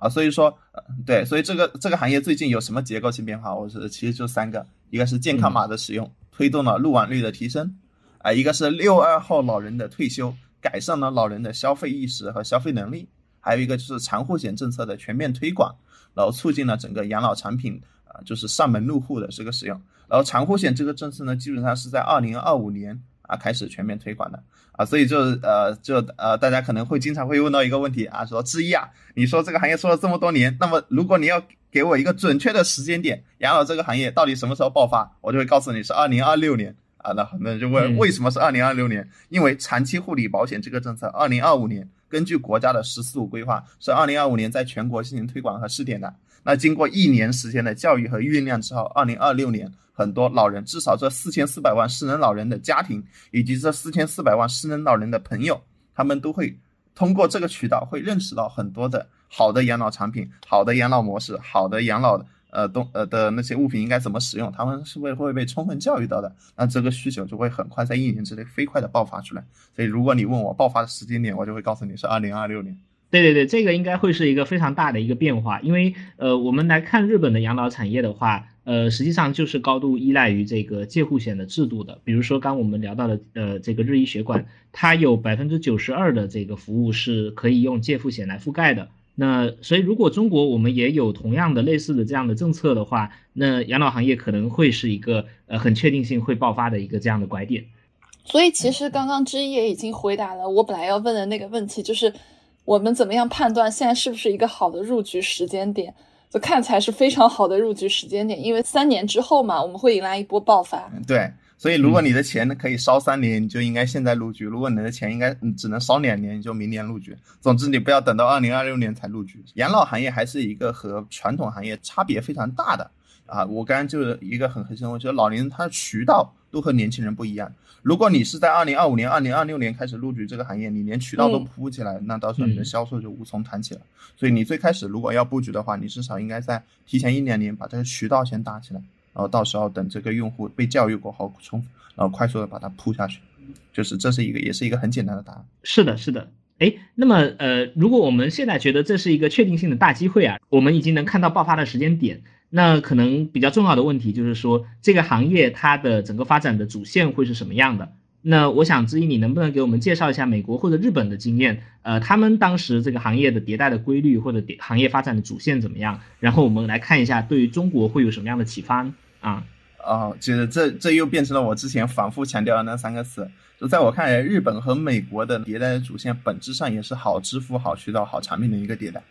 S3: 啊，所以说，对，所以这个这个行业最近有什么结构性变化？我是其实就三个，一个是健康码的使用，推动了入网率的提升，啊，一个是六二后老人的退休，改善了老人的消费意识和消费能力，还有一个就是长护险政策的全面推广，然后促进了整个养老产品啊，就是上门入户的这个使用，然后长护险这个政策呢，基本上是在二零二五年。啊，开始全面推广的啊，所以就呃就呃，大家可能会经常会问到一个问题啊，说之一啊，你说这个行业说了这么多年，那么如果你要给我一个准确的时间点，养老这个行业到底什么时候爆发，我就会告诉你是二零二六年啊。那很多人就问为什么是二零二六年？因为长期护理保险这个政策，二零二五年根据国家的“十四五”规划，是二零二五年在全国进行推广和试点的。那经过一年时间的教育和酝酿之后，二零二六年。很多老人，至少这四千四百万失能老人的家庭，以及这四千四百万失能老人的朋友，他们都会通过这个渠道，会认识到很多的好的养老产品、好的养老模式、好的养老呃东呃的那些物品应该怎么使用，他们是会会被充分教育到的。那这个需求就会很快在一年之内飞快的爆发出来。所以，如果你问我爆发的时间点，我就会告诉你是二零二六年。
S2: 对对对，这个应该会是一个非常大的一个变化，因为呃，我们来看日本的养老产业的话。呃，实际上就是高度依赖于这个介护险的制度的。比如说，刚我们聊到的，呃，这个日医血管，它有百分之九十二的这个服务是可以用介护险来覆盖的。那所以，如果中国我们也有同样的类似的这样的政策的话，那养老行业可能会是一个呃很确定性会爆发的一个这样的拐点。
S1: 所以其实刚刚之一也已经回答了我本来要问的那个问题，就是我们怎么样判断现在是不是一个好的入局时间点？就看起来是非常好的入局时间点，因为三年之后嘛，我们会迎来一波爆发。
S3: 对。所以，如果你的钱可以烧三年，你就应该现在入局；如果你的钱应该只能烧两年，你就明年入局。总之，你不要等到二零二六年才入局。养老行业还是一个和传统行业差别非常大的啊！我刚刚就是一个很核心我觉得，老年人他的渠道都和年轻人不一样。如果你是在二零二五年、二零二六年开始入局这个行业，你连渠道都铺不起来，那到时候你的销售就无从谈起了。所以，你最开始如果要布局的话，你至少应该在提前一两年把这个渠道先搭起来。然后到时候等这个用户被教育过后，充然后快速的把它铺下去，就是这是一个也是一个很简单的答案。
S2: 是的，是的。哎，那么呃，如果我们现在觉得这是一个确定性的大机会啊，我们已经能看到爆发的时间点，那可能比较重要的问题就是说，这个行业它的整个发展的主线会是什么样的？那我想，之一，你能不能给我们介绍一下美国或者日本的经验？呃，他们当时这个行业的迭代的规律或者行业发展的主线怎么样？然后我们来看一下，对于中国会有什么样的启发？啊，
S3: 哦，其实这这又变成了我之前反复强调的那三个词。就在我看来，日本和美国的迭代的主线本质上也是好支付、好渠道、好产品的一个迭代。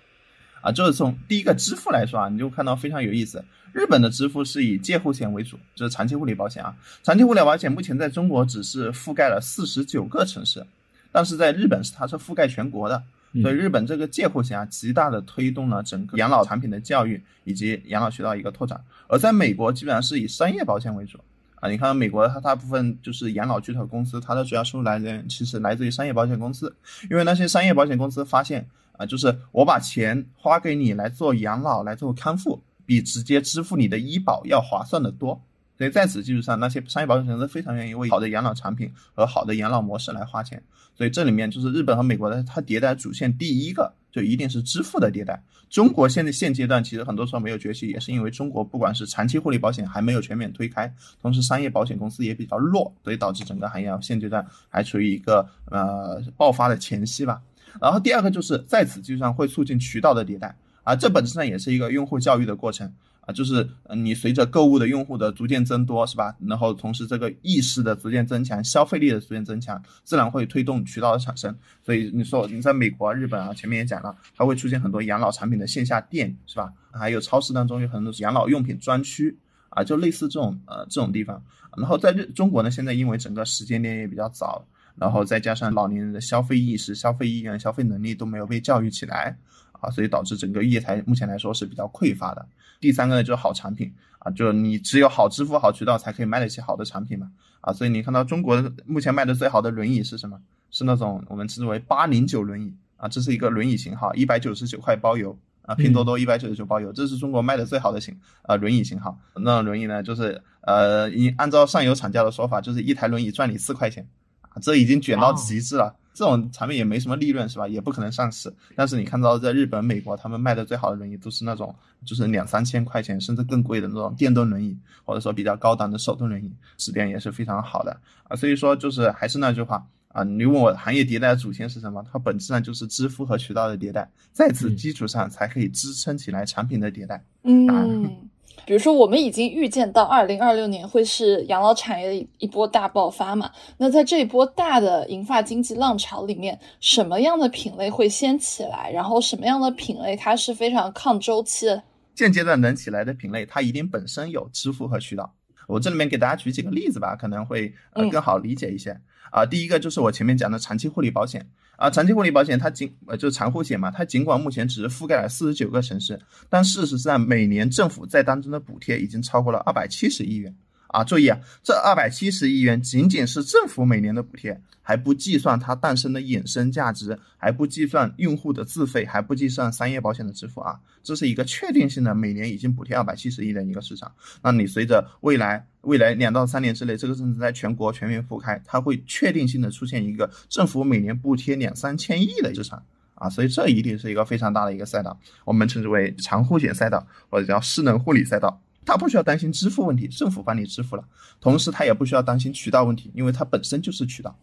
S3: 啊，就是从第一个支付来说啊，你就看到非常有意思。日本的支付是以介护险为主，就是长期护理保险啊。长期护理保险目前在中国只是覆盖了四十九个城市，但是在日本是它是覆盖全国的。所以日本这个介护险啊，极大的推动了整个养老产品的教育以及养老渠道一个拓展。而在美国，基本上是以商业保险为主啊。你看美国它大部分就是养老巨头公司，它的主要收入来源其实来自于商业保险公司，因为那些商业保险公司发现啊，就是我把钱花给你来做养老、来做康复，比直接支付你的医保要划算的多。所以在此基础上，那些商业保险公司非常愿意为好的养老产品和好的养老模式来花钱。所以这里面就是日本和美国的它迭代主线，第一个就一定是支付的迭代。中国现在现阶段其实很多时候没有崛起，也是因为中国不管是长期护理保险还没有全面推开，同时商业保险公司也比较弱，所以导致整个行业现阶段还处于一个呃爆发的前夕吧。然后第二个就是在此基础上会促进渠道的迭代，啊，这本质上也是一个用户教育的过程。啊，就是你随着购物的用户的逐渐增多，是吧？然后同时这个意识的逐渐增强，消费力的逐渐增强，自然会推动渠道的产生。所以你说你在美国、日本啊，前面也讲了，它会出现很多养老产品的线下店，是吧？还有超市当中有很多养老用品专区啊，就类似这种呃这种地方。然后在日中国呢，现在因为整个时间点也比较早，然后再加上老年人的消费意识、消费意愿、消费能力都没有被教育起来。啊，所以导致整个业态目前来说是比较匮乏的。第三个呢，就是好产品啊，就你只有好支付、好渠道，才可以卖得起好的产品嘛。啊，所以你看到中国目前卖的最好的轮椅是什么？是那种我们称之为八零九轮椅啊，这是一个轮椅型号，一百九十九块包邮啊，拼多多一百九十九包邮，这是中国卖的最好的型啊轮椅型号。那轮椅呢，就是呃，以按照上游厂家的说法，就是一台轮椅赚你四块钱啊，这已经卷到极致了。这种产品也没什么利润，是吧？也不可能上市。但是你看到在日本、美国，他们卖的最好的轮椅都是那种，就是两三千块钱甚至更贵的那种电动轮椅，或者说比较高档的手动轮椅，质量也是非常好的啊。所以说，就是还是那句话啊，你问我行业迭代的主线是什么？它本质上就是支付和渠道的迭代，在此基础上才可以支撑起来产品的迭代。
S1: 嗯。比如说，我们已经预见到二零二六年会是养老产业的一波大爆发嘛？那在这一波大的银发经济浪潮里面，什么样的品类会先起来？然后什么样的品类它是非常抗周期的？
S3: 现阶段能起来的品类，它一定本身有支付和渠道。我这里面给大家举几个例子吧，可能会呃更好理解一些。啊，第一个就是我前面讲的长期护理保险啊，长期护理保险它尽呃就是长护险嘛，它尽管目前只是覆盖了四十九个城市，但事实上每年政府在当中的补贴已经超过了二百七十亿元。啊，注意啊，这二百七十亿元仅仅是政府每年的补贴，还不计算它诞生的衍生价值，还不计算用户的自费，还不计算商业保险的支付啊，这是一个确定性的每年已经补贴二百七十亿的一个市场。那你随着未来未来两到三年之内，这个政策在全国全面铺开，它会确定性的出现一个政府每年补贴两三千亿的市场啊，所以这一定是一个非常大的一个赛道，我们称之为长护险赛道，或者叫失能护理赛道。他不需要担心支付问题，政府帮你支付了，同时他也不需要担心渠道问题，因为它本身就是渠道，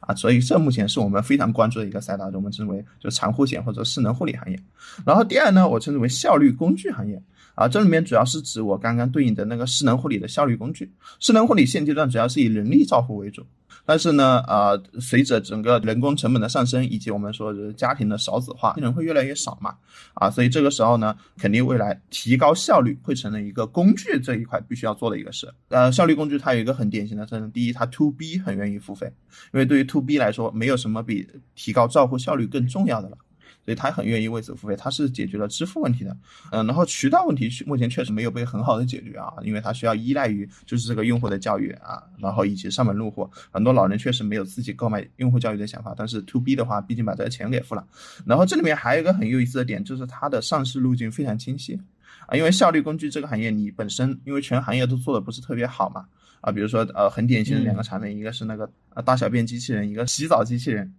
S3: 啊，所以这目前是我们非常关注的一个赛道，我们称为就长护险或者失能护理行业。然后第二呢，我称之为效率工具行业，啊，这里面主要是指我刚刚对应的那个失能护理的效率工具。失能护理现阶段主要是以人力照护为主，但是呢，呃，随着整个人工成本的上升，以及我们说的家庭的少子化，人会越来越少嘛，啊，所以这个时候呢，肯定未来提高效率会成了一个工具这一块必须要做的一个事。呃，效率工具它有一个很典型的特征，第一，它 to B 很愿意付费，因为对于 to B 来说，没有什么比提高照护效率更重要的了。所以他很愿意为此付费，他是解决了支付问题的，嗯，然后渠道问题目前确实没有被很好的解决啊，因为它需要依赖于就是这个用户的教育啊，然后以及上门入户，很多老人确实没有自己购买用户教育的想法，但是 to B 的话，毕竟把这个钱给付了，然后这里面还有一个很有意思的点，就是它的上市路径非常清晰。啊，因为效率工具这个行业你本身因为全行业都做的不是特别好嘛，啊，比如说呃很典型的两个产品，一个是那个呃大小便机器人，一个洗澡机器人。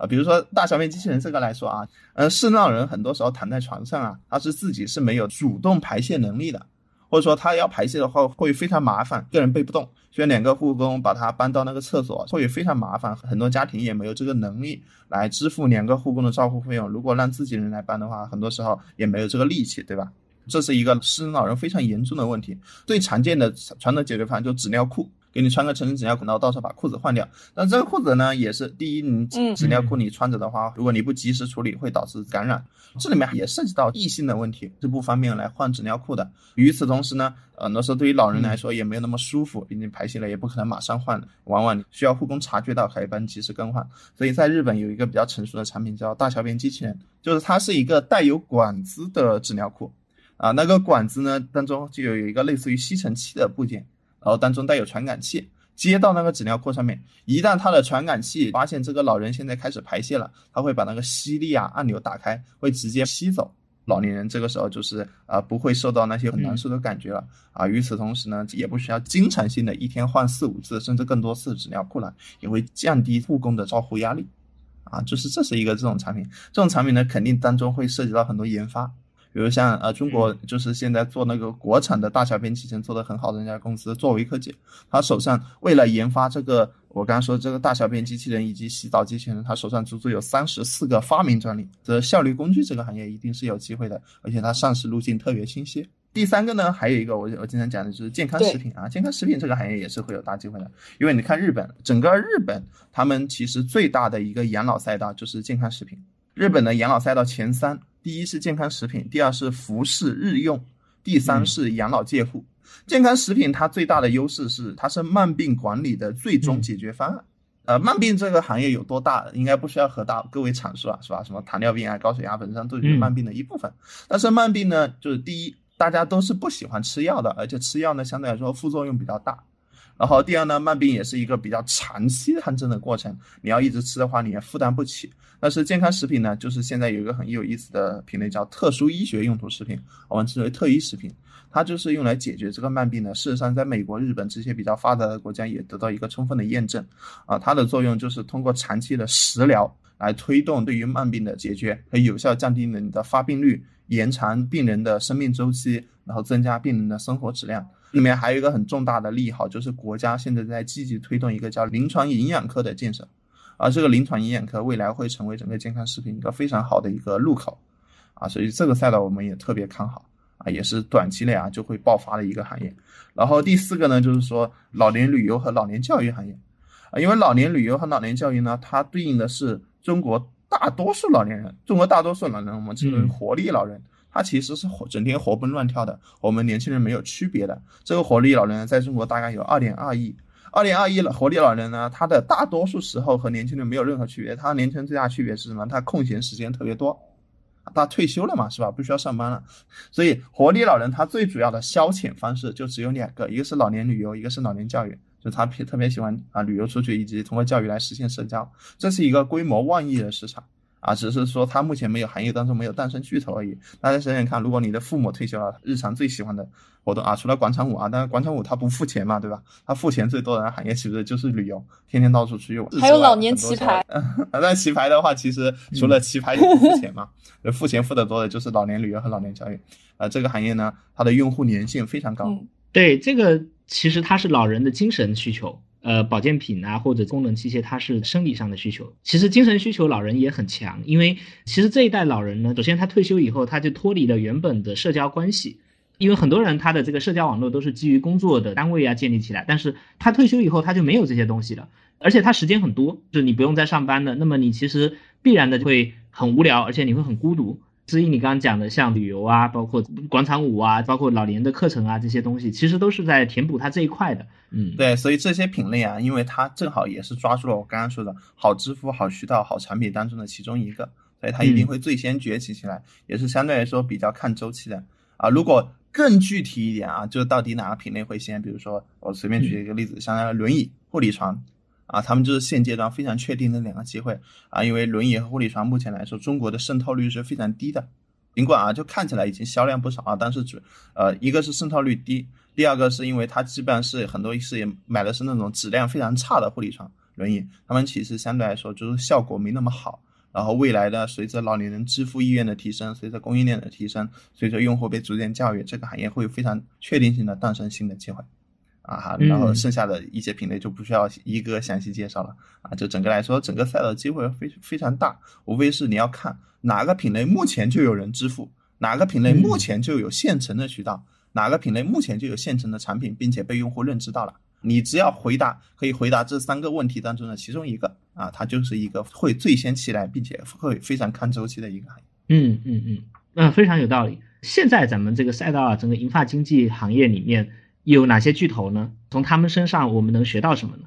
S3: 啊，比如说大小便机器人这个来说啊，呃，是让人很多时候躺在床上啊，他是自己是没有主动排泄能力的，或者说他要排泄的话会非常麻烦，个人背不动，需要两个护工把他搬到那个厕所，会非常麻烦，很多家庭也没有这个能力来支付两个护工的照护费用。如果让自己人来搬的话，很多时候也没有这个力气，对吧？这是一个失能老人非常严重的问题。最常见的传统解决方案就纸尿裤。给你穿个成人纸尿裤，然后到时候把裤子换掉。但这个裤子呢，也是第一，你纸尿裤你穿着的话，如果你不及时处理，会导致感染。这里面也涉及到异性的问题，是不方便来换纸尿裤的。与此同时呢，很多时候对于老人来说也没有那么舒服，毕竟排泄了也不可能马上换，往往需要护工察觉到，还一般及时更换。所以在日本有一个比较成熟的产品叫大小便机器人，就是它是一个带有管子的纸尿裤，啊，那个管子呢当中就有一个类似于吸尘器的部件。然后当中带有传感器，接到那个纸尿裤上面，一旦它的传感器发现这个老人现在开始排泄了，它会把那个吸力啊按钮打开，会直接吸走老年人。这个时候就是啊不会受到那些很难受的感觉了啊。与此同时呢，也不需要经常性的一天换四五次甚至更多次纸尿裤了，也会降低护工的照护压力啊。就是这是一个这种产品，这种产品呢肯定当中会涉及到很多研发。比如像呃中国就是现在做那个国产的大小便机器人做的很好的那家公司作为科技，他手上为了研发这个我刚刚说这个大小便机器人以及洗澡机器人，他手上足足有三十四个发明专利。这效率工具这个行业一定是有机会的，而且它上市路径特别清晰。第三个呢，还有一个我我经常讲的就是健康食品啊，健康食品这个行业也是会有大机会的，因为你看日本整个日本他们其实最大的一个养老赛道就是健康食品，日本的养老赛道前三。第一是健康食品，第二是服饰日用，第三是养老介护。健康食品它最大的优势是它是慢病管理的最终解决方案。呃，慢病这个行业有多大，应该不需要和大各位阐述了，是吧？什么糖尿病啊、高血压，本质上都是慢病的一部分。但是慢病呢，就是第一，大家都是不喜欢吃药的，而且吃药呢相对来说副作用比较大。然后第二呢，慢病也是一个比较长期抗争的过程，你要一直吃的话，你也负担不起。但是健康食品呢，就是现在有一个很有意思的品类叫特殊医学用途食品，我们称为特医食品，它就是用来解决这个慢病的。事实上，在美国、日本这些比较发达的国家也得到一个充分的验证。啊，它的作用就是通过长期的食疗来推动对于慢病的解决可以有效降低人的发病率，延长病人的生命周期，然后增加病人的生活质量。里面还有一个很重大的利好，就是国家现在在积极推动一个叫临床营养科的建设，而这个临床营养科未来会成为整个健康食品一个非常好的一个入口，啊，所以这个赛道我们也特别看好，啊，也是短期内啊就会爆发的一个行业。然后第四个呢，就是说老年旅游和老年教育行业，啊，因为老年旅游和老年教育呢，它对应的是中国大多数老年人，中国大多数老人我们称为活力老人。他其实是活整天活蹦乱跳的，我们年轻人没有区别的。这个活力老人在中国大概有二点二亿，二零二一了活力老人呢，他的大多数时候和年轻人没有任何区别。他年轻人最大区别是什么？他空闲时间特别多，他退休了嘛，是吧？不需要上班了，所以活力老人他最主要的消遣方式就只有两个，一个是老年旅游，一个是老年教育。就他特别喜欢啊旅游出去，以及通过教育来实现社交，这是一个规模万亿的市场。啊，只是说它目前没有行业当中没有诞生巨头而已。大家想想看，如果你的父母退休了，日常最喜欢的活动啊，除了广场舞啊，但是广场舞他不付钱嘛，对吧？他付钱最多的行业其实就是旅游，天天到处出去玩。
S1: 还有老年棋牌。
S3: 那棋牌的话，其实除了棋牌也不付钱嘛，付钱付的多的就是老年旅游和老年教育。啊，这个行业呢，它的用户粘性非常高。
S2: 对，这个其实它是老人的精神需求。呃，保健品啊，或者功能器械，它是生理上的需求。其实精神需求老人也很强，因为其实这一代老人呢，首先他退休以后，他就脱离了原本的社交关系，因为很多人他的这个社交网络都是基于工作的单位啊建立起来，但是他退休以后他就没有这些东西了。而且他时间很多，就你不用再上班的，那么你其实必然的会很无聊，而且你会很孤独。至于你刚刚讲的像旅游啊，包括广场舞啊，包括老年的课程啊，这些东西其实都是在填补它这一块的。嗯，
S3: 对，所以这些品类啊，因为它正好也是抓住了我刚刚说的好支付、好渠道、好产品当中的其中一个，所以它一定会最先崛起起来，也是相对来说比较看周期的啊。如果更具体一点啊，就到底哪个品类会先？比如说我随便举一个例子，像轮椅、护理床。啊，他们就是现阶段非常确定的两个机会啊，因为轮椅和护理床目前来说，中国的渗透率是非常低的。尽管啊，就看起来已经销量不少啊，但是只呃，一个是渗透率低，第二个是因为它基本上是很多是也买的是那种质量非常差的护理床轮椅，他们其实相对来说就是效果没那么好。然后未来的随着老年人支付意愿的提升，随着供应链的提升，随着用户被逐渐教育，这个行业会非常确定性的诞生新的机会。啊哈，然后剩下的一些品类就不需要一个详细介绍了啊。就整个来说，整个赛道机会非非常大，无非是你要看哪个品类目前就有人支付，哪个品类目前就有现成的渠道，哪个品类目前就有现成的产品，并且被用户认知到了。你只要回答可以回答这三个问题当中的其中一个啊，它就是一个会最先起来，并且会非常看周期的一个行业。
S2: 嗯嗯嗯，那非常有道理。现在咱们这个赛道啊，整个银发经济行业里面。有哪些巨头呢？从他们身上我们能学到什么呢？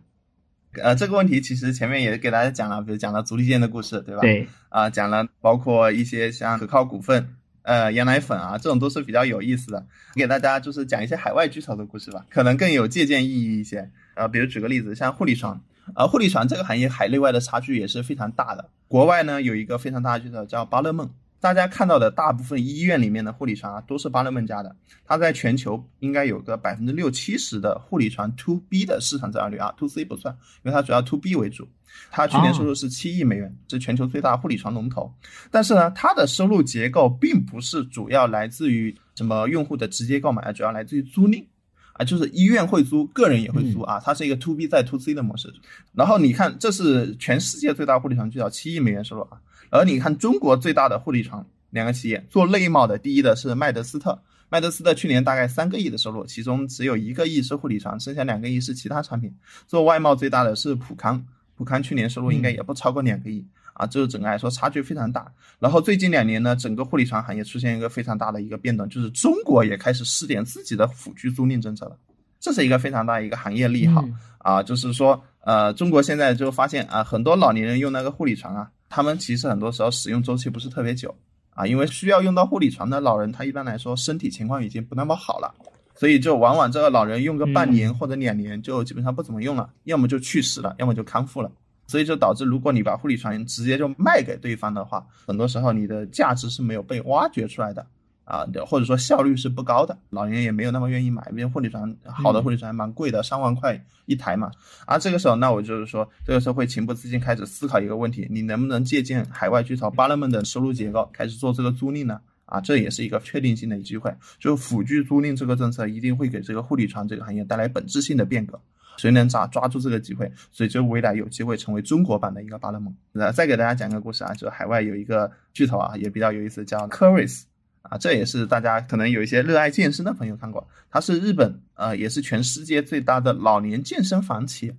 S3: 呃，这个问题其实前面也给大家讲了，比如讲了足力健的故事，对吧？
S2: 对。
S3: 啊，讲了包括一些像可靠股份、呃羊奶粉啊，这种都是比较有意思的。给大家就是讲一些海外巨头的故事吧，可能更有借鉴意义一些。呃，比如举个例子，像护理床，啊，护理床这个行业海内外的差距也是非常大的。国外呢有一个非常大的巨头叫巴乐梦。大家看到的大部分医院里面的护理床啊，都是巴乐梦家的。它在全球应该有个百分之六七十的护理床 to B 的市场占有率啊，to C 不算，因为它主要 to B 为主。它去年收入是七亿美元，是全球最大护理床龙头。但是呢，它的收入结构并不是主要来自于什么用户的直接购买，主要来自于租赁啊，就是医院会租，个人也会租啊。它是一个 to B 再 to C 的模式。然后你看，这是全世界最大护理床巨头，七亿美元收入啊。而你看，中国最大的护理床两个企业做内贸的，第一的是麦德斯特，麦德斯特去年大概三个亿的收入，其中只有一个亿是护理床，剩下两个亿是其他产品。做外贸最大的是普康，普康去年收入应该也不超过两个亿啊，就是整个来说差距非常大。然后最近两年呢，整个护理床行业出现一个非常大的一个变动，就是中国也开始试点自己的辅具租赁政策了，这是一个非常大一个行业利好啊，就是说呃，中国现在就发现啊，很多老年人用那个护理床啊。他们其实很多时候使用周期不是特别久啊，因为需要用到护理床的老人，他一般来说身体情况已经不那么好了，所以就往往这个老人用个半年或者两年就基本上不怎么用了，要么就去世了，要么就康复了，所以就导致如果你把护理床直接就卖给对方的话，很多时候你的价值是没有被挖掘出来的。啊，或者说效率是不高的，老年人也没有那么愿意买，因为护理床好的护理床还蛮贵的，上万块一台嘛。而这个时候，那我就是说，这个时候会情不自禁开始思考一个问题：你能不能借鉴海外巨头巴勒曼的收入结构，开始做这个租赁呢？啊，这也是一个确定性的机会。就辅具租赁这个政策，一定会给这个护理床这个行业带来本质性的变革。谁能抓抓住这个机会，所以就未来有机会成为中国版的一个巴勒蒙。那再给大家讲个故事啊，就是海外有一个巨头啊，也比较有意思，叫 r i s 啊，这也是大家可能有一些热爱健身的朋友看过，它是日本呃，也是全世界最大的老年健身房企业。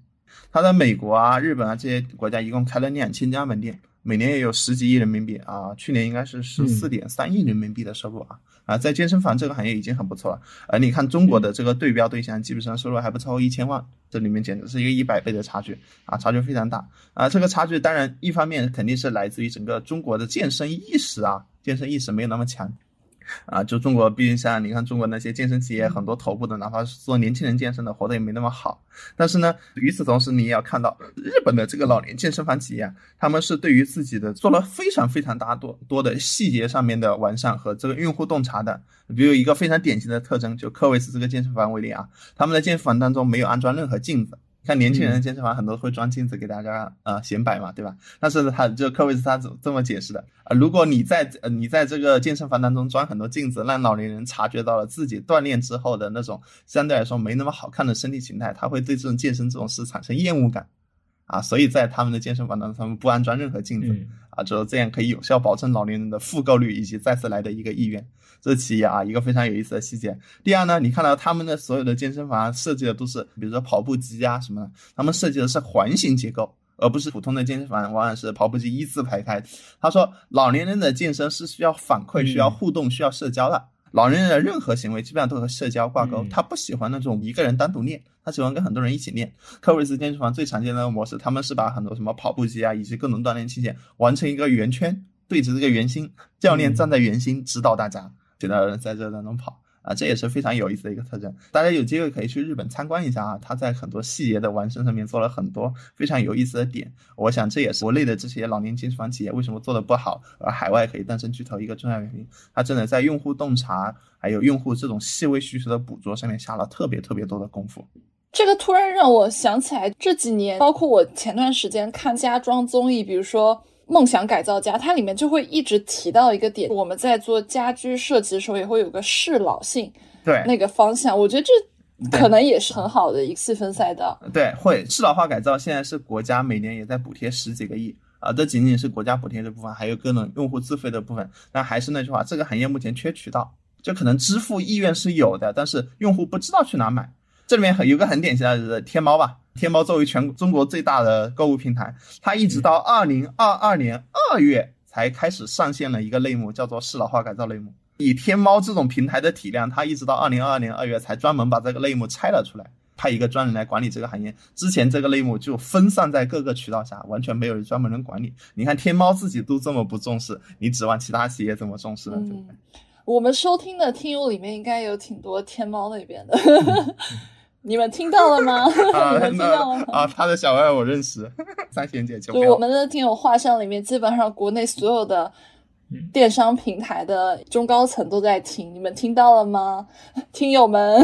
S3: 它在美国啊、日本啊这些国家一共开了两千家门店，每年也有十几亿人民币啊，去年应该是十四点三亿人民币的收入啊啊，在健身房这个行业已经很不错了。而你看中国的这个对标对象，基本上收入还不超过一千万，这里面简直是一个一百倍的差距啊，差距非常大啊。这个差距当然一方面肯定是来自于整个中国的健身意识啊，健身意识没有那么强。啊，就中国，毕竟像你看，中国那些健身企业很多头部的，哪怕是做年轻人健身的，活得也没那么好。但是呢，与此同时，你也要看到日本的这个老年健身房企业，他们是对于自己的做了非常非常大多多的细节上面的完善和这个用户洞察的。比如一个非常典型的特征，就科维斯这个健身房为例啊，他们的健身房当中没有安装任何镜子。像年轻人的健身房很多会装镜子给大家啊显摆嘛，对吧？但是他就科维斯他这么解释的啊，如果你在呃你在这个健身房当中装很多镜子，让老年人察觉到了自己锻炼之后的那种相对来说没那么好看的身体形态，他会对这种健身这种事产生厌恶感。啊，所以在他们的健身房当中，他们不安装任何镜子。
S2: 嗯
S3: 啊，只有这样可以有效保证老年人的复购率以及再次来的一个意愿。这是其一啊，一个非常有意思的细节。第二呢，你看到他们的所有的健身房设计的都是，比如说跑步机啊什么的，他们设计的是环形结构，而不是普通的健身房，往往是跑步机一字排开。他说，老年人的健身是需要反馈、需要互动、需要社交的。老年人的任何行为基本上都和社交挂钩，
S2: 嗯
S3: 他不喜欢那种一个人单独练，他喜欢跟很多人一起练。科维斯健身房最常见的模式，他们是把很多什么跑步机啊，以及各种锻炼器械完成一个圆圈，对着这个圆心，教练站在圆心指导大家，其他人在这当中跑。啊，这也是非常有意思的一个特征。大家有机会可以去日本参观一下啊，它在很多细节的完善上面做了很多非常有意思的点。我想这也是国内的这些老年健身房企业为什么做的不好，而海外可以诞生巨头一个重要原因。它真的在用户洞察还有用户这种细微需求的捕捉上面下了特别特别多的功夫。
S1: 这个突然让我想起来，这几年包括我前段时间看家装综艺，比如说《梦想改造家》，它里面就会一直提到一个点，我们在做家居设计的时候也会有个适老性
S3: 对，
S1: 那个方向，我觉得这可能也是很好的一个细分赛道。
S3: 对，会适老化改造现在是国家每年也在补贴十几个亿啊，这仅仅是国家补贴的部分，还有各种用户自费的部分。那还是那句话，这个行业目前缺渠道，就可能支付意愿是有的，但是用户不知道去哪买。这里面很有个很典型的就是天猫吧，天猫作为全中国最大的购物平台，它一直到二零二二年二月才开始上线了一个类目，叫做适老化改造类目。以天猫这种平台的体量，它一直到二零二二年二月才专门把这个类目拆了出来，派一个专人来管理这个行业。之前这个类目就分散在各个渠道下，完全没有人专门人管理。你看天猫自己都这么不重视，你指望其他企业怎么重视呢？对不对？
S1: 嗯，我们收听的听友里面应该有挺多天猫那边的，你们听到了吗？
S3: 啊
S1: 你们听到了吗？
S3: 啊，他的小爱我认识，三贤姐就不
S1: 就我们的听友画像里面，基本上国内所有的
S2: 嗯
S1: 电商平台的中高层都在听，你们听到了吗，听友们？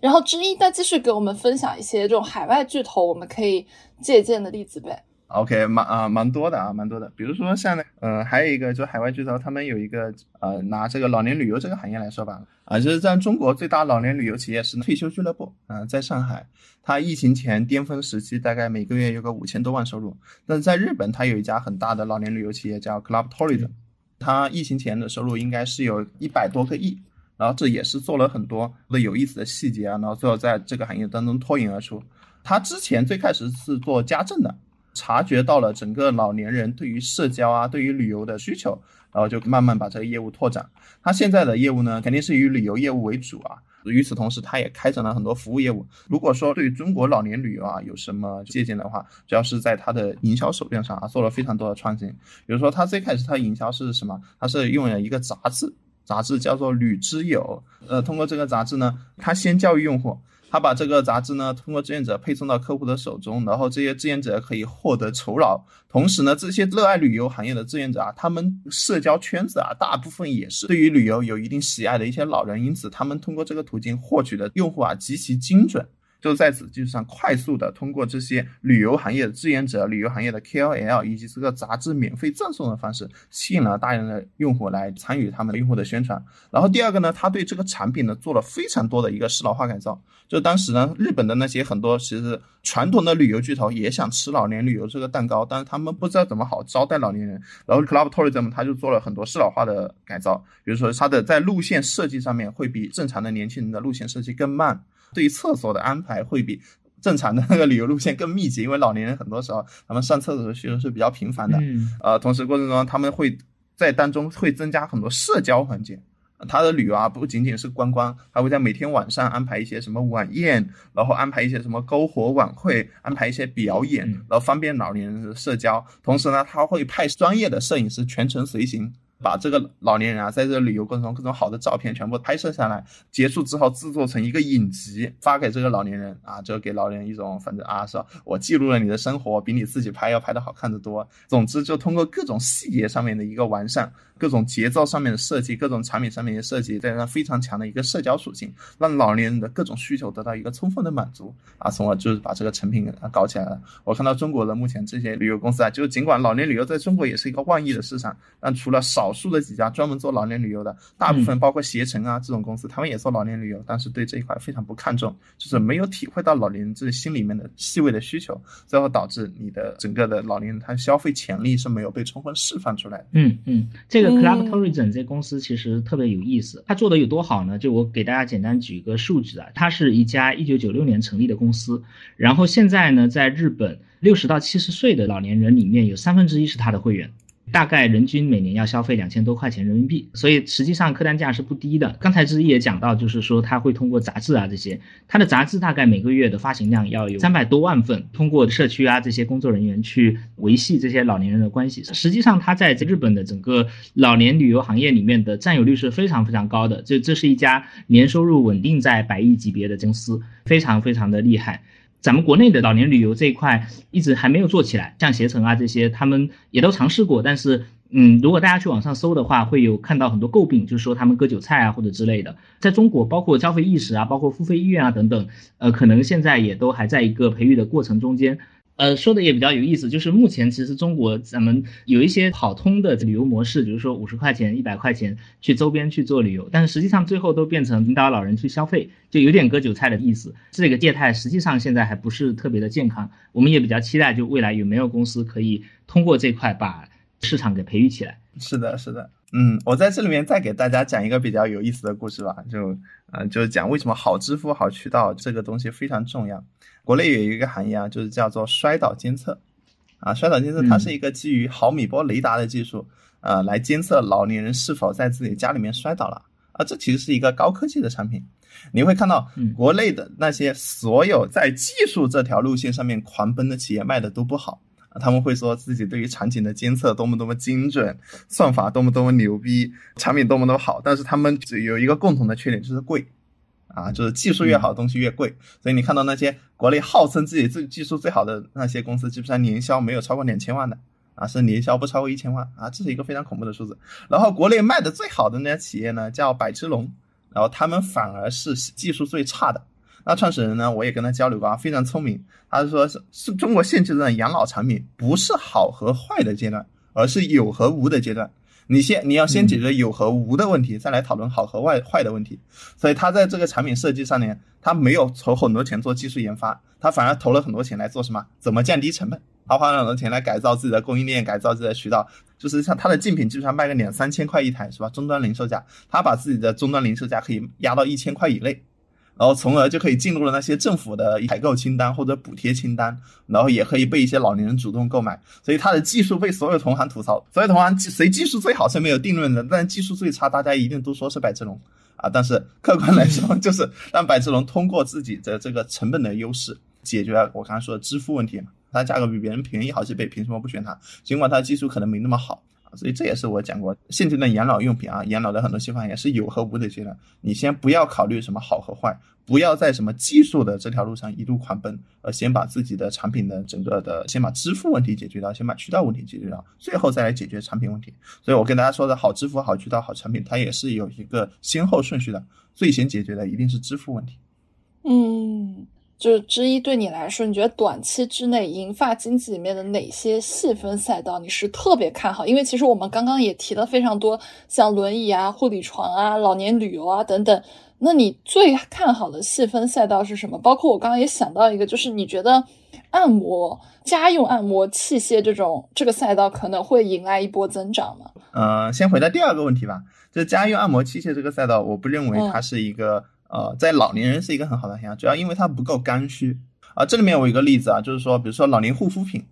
S1: 然后之一再继续给我们分享一些这种海外巨头我们可以借鉴的例子呗。
S3: OK，蛮啊蛮多的啊，蛮多的。比如说像那呃，还有一个就海外巨头，他们有一个呃，拿这个老年旅游这个行业来说吧，啊，就是在中国最大老年旅游企业是退休俱乐部，啊、在上海，它疫情前巅峰时期大概每个月有个五千多万收入。但是在日本，它有一家很大的老年旅游企业叫 Club Tourism，它疫情前的收入应该是有一百多个亿。然后这也是做了很多的有意思的细节啊，然后最后在这个行业当中脱颖而出。他之前最开始是做家政的，察觉到了整个老年人对于社交啊、对于旅游的需求，然后就慢慢把这个业务拓展。他现在的业务呢，肯定是以旅游业务为主啊。与此同时，他也开展了很多服务业务。如果说对于中国老年旅游啊有什么借鉴的话，主要是在它的营销手段上啊做了非常多的创新。比如说，他最开始他营销是什么？他是用了一个杂志，杂志叫做《旅之友》。呃，通过这个杂志呢，他先教育用户。他把这个杂志呢，通过志愿者配送到客户的手中，然后这些志愿者可以获得酬劳。同时呢，这些热爱旅游行业的志愿者啊，他们社交圈子啊，大部分也是对于旅游有一定喜爱的一些老人，因此他们通过这个途径获取的用户啊，极其精准。就在此基础上，快速的通过这些旅游行业的志愿者、旅游行业的 KOL 以及这个杂志免费赠送的方式，吸引了大量的用户来参与他们的用户的宣传。然后第二个呢，他对这个产品呢做了非常多的一个适老化改造。就当时呢，日本的那些很多其实传统的旅游巨头也想吃老年旅游这个蛋糕，但是他们不知道怎么好招待老年人。然后 Club Tourism 他就做了很多适老化的改造，比如说它的在路线设计上面会比正常的年轻人的路线设计更慢。对于厕所的安排会比正常的那个旅游路线更密集，因为老年人很多时候他们上厕所的需求是比较频繁的。
S2: 嗯
S3: 呃，同时过程中他们会在当中会增加很多社交环节。他的旅游啊，不仅仅是观光，还会在每天晚上安排一些什么晚宴，然后安排一些什么篝火晚会，安排一些表演，
S2: 嗯
S3: 然后方便老年人的社交。同时呢，他会派专业的摄影师全程随行。把这个老年人啊，在这旅游过程中各种好的照片全部拍摄下来，结束之后制作成一个影集发给这个老年人啊，就给老年人一种反正啊，说我记录了你的生活，比你自己拍要拍的好看的多。总之，就通过各种细节上面的一个完善，各种节奏上面的设计，各种产品上面的设计，带上非常强的一个社交属性，让老年人的各种需求得到一个充分的满足啊，从而就是把这个成品啊搞起来了。我看到中国的目前这些旅游公司啊，就是尽管老年旅游在中国也是一个万亿的市场，但除了少少数的几家专门做老年旅游的，大部分包括携程啊这种公司，他们也做老年旅游，但是对这一块非常不看重，就是没有体会到老年人自己心里面的细微的需求，最后导致你的整个的老年人他消费潜力是没有被充分释放出来的。
S2: 嗯嗯，这个 Club Tourism 这公司其实特别有意思，它做的有多好呢？就我给大家简单举一个数据啊，它是一家一九九六年成立的公司，然后现在呢，在日本六十到七十岁的老年人里面有三分之一是他的会员。大概人均每年要消费两千多块钱人民币，所以实际上客单价是不低的。刚才之一也讲到，就是说他会通过杂志啊这些，他的杂志大概每个月的发行量要有三百多万份，通过社区啊这些工作人员去维系这些老年人的关系。实际上他在日本的整个老年旅游行业里面的占有率是非常非常高的，这这是一家年收入稳定在百亿级别的公司，非常非常的厉害。咱们国内的老年旅游这一块一直还没有做起来，像携程啊这些，他们也都尝试过，但是，嗯，如果大家去网上搜的话，会有看到很多诟病，就是说他们割韭菜啊或者之类的。在中国，包括消费意识啊，包括付费意愿啊等等，呃，可能现在也都还在一个培育的过程中间。呃，说的也比较有意思，就是目前其实中国咱们有一些跑通的旅游模式，比如说五十块钱、一百块钱去周边去做旅游，但是实际上最后都变成引导老人去消费，就有点割韭菜的意思。这个业态实际上现在还不是特别的健康，我们也比较期待，就未来有没有公司可以通过这块把市场给培育起来。
S3: 是的，是的，嗯，我在这里面再给大家讲一个比较有意思的故事吧，就，呃，就是讲为什么好支付、好渠道这个东西非常重要。国内有一个行业啊，就是叫做摔倒监测，啊，摔倒监测它是一个基于毫米波雷达的技术，呃，来监测老年人是否在自己家里面摔倒了，啊，这其实是一个高科技的产品。你会看到，国内的那些所有在技术这条路线上面狂奔的企业卖的都不好，啊，他们会说自己对于场景的监测多么多么精准，算法多么多么牛逼，产品多么多么好，但是他们只有一个共同的缺点，就是贵。啊，就是技术越好，东西越贵。所以你看到那些国内号称自己最技术最好的那些公司，基本上年销没有超过两千万的，啊，是年销不超过一千万啊，这是一个非常恐怖的数字。然后国内卖的最好的那家企业呢，叫百之龙，然后他们反而是技术最差的。那创始人呢，我也跟他交流过，啊，非常聪明。他是说，是是中国现阶段养老产品不是好和坏的阶段，而是有和无的阶段。你先，你要先解决有和无的问题，再来讨论好和坏坏的问题。所以他在这个产品设计上呢，他没有投很多钱做技术研发，他反而投了很多钱来做什么？怎么降低成本？他花了很多钱来改造自己的供应链，改造自己的渠道。就是像他的竞品，基本上卖个两三千块一台，是吧？终端零售价，他把自己的终端零售价可以压到一千块以内。然后从而就可以进入了那些政府的采购清单或者补贴清单，然后也可以被一些老年人主动购买。所以它的技术被所有同行吐槽，所有同行谁技术最好是没有定论的，但技术最差大家一定都说是百智龙啊。但是客观来说，就是让百智龙通过自己的。这个成本的。优势，解决了我刚才说的。支付问题嘛。它价格比别人便宜好几倍，凭什么不选它？尽管它技术可能没那么好。所以这也是我讲过，现阶段养老用品啊，养老的很多细分也是有和无的阶段。你先不要考虑什么好和坏，不要在什么技术的这条路上一路狂奔，而先把自己的产品的整个的，先把支付问题解决掉，先把渠道问题解决掉，最后再来解决产品问题。所以我跟大家说的好支付、好渠道、好产品，它也是有一个先后顺序的，最先解决的一定是支付问题。
S1: 嗯。就是之一，对你来说，你觉得短期之内银发经济里面的哪些细分赛道你是特别看好？因为其实我们刚刚也提了非常多，像轮椅啊、护理床啊、老年旅游啊等等。那你最看好的细分赛道是什么？包括我刚刚也想到一个，就是你觉得按摩、家用按摩器械这种这个赛道可能会迎来一波增长吗？
S3: 呃，先回答第二个问题吧，就是家用按摩器械这个赛道，我不认为它是一个。呃，在老年人是一个很好的现象，主要因为它不够刚需啊。这里面我有一个例子啊，就是说，比如说老年护肤品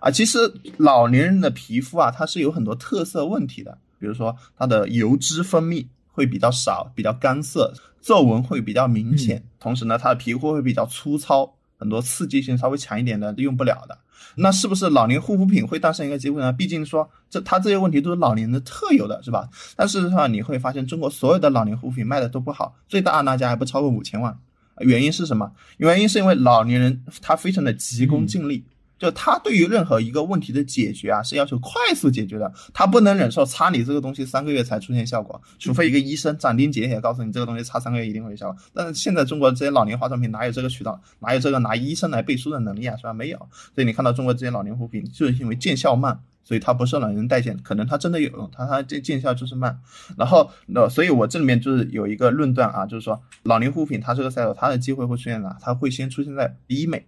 S3: 啊，其实老年人的皮肤啊，它是有很多特色问题的，比如说它的油脂分泌会比较少，比较干涩，皱纹会比较明显，同时呢，它的皮肤会比较粗糙，很多刺激性稍微强一点的用不了的。那是不是老年护肤品会诞生一个机会呢？毕竟说这它这些问题都是老年人特有的，是吧？但事实上你会发现，中国所有的老年护肤品卖的都不好，最大的那家还不超过五千万。原因是什么？原因是因为老年人他非常的急功近利。就他对于任何一个问题的解决啊，是要求快速解决的，他不能忍受擦你这个东西三个月才出现效果，除非一个医生斩钉截铁告诉你这个东西擦三个月一定会有效果。但是现在中国这些老年化妆品哪有这个渠道，哪有这个拿医生来背书的能力啊，是吧？没有。所以你看到中国这些老年护肤品，就是因为见效慢，所以它不是老人代见，可能它真的有用，它它这见效就是慢。然后那所以我这里面就是有一个论断啊，就是说老年护肤品它这个赛道它的机会会出现哪？它会先出现在医美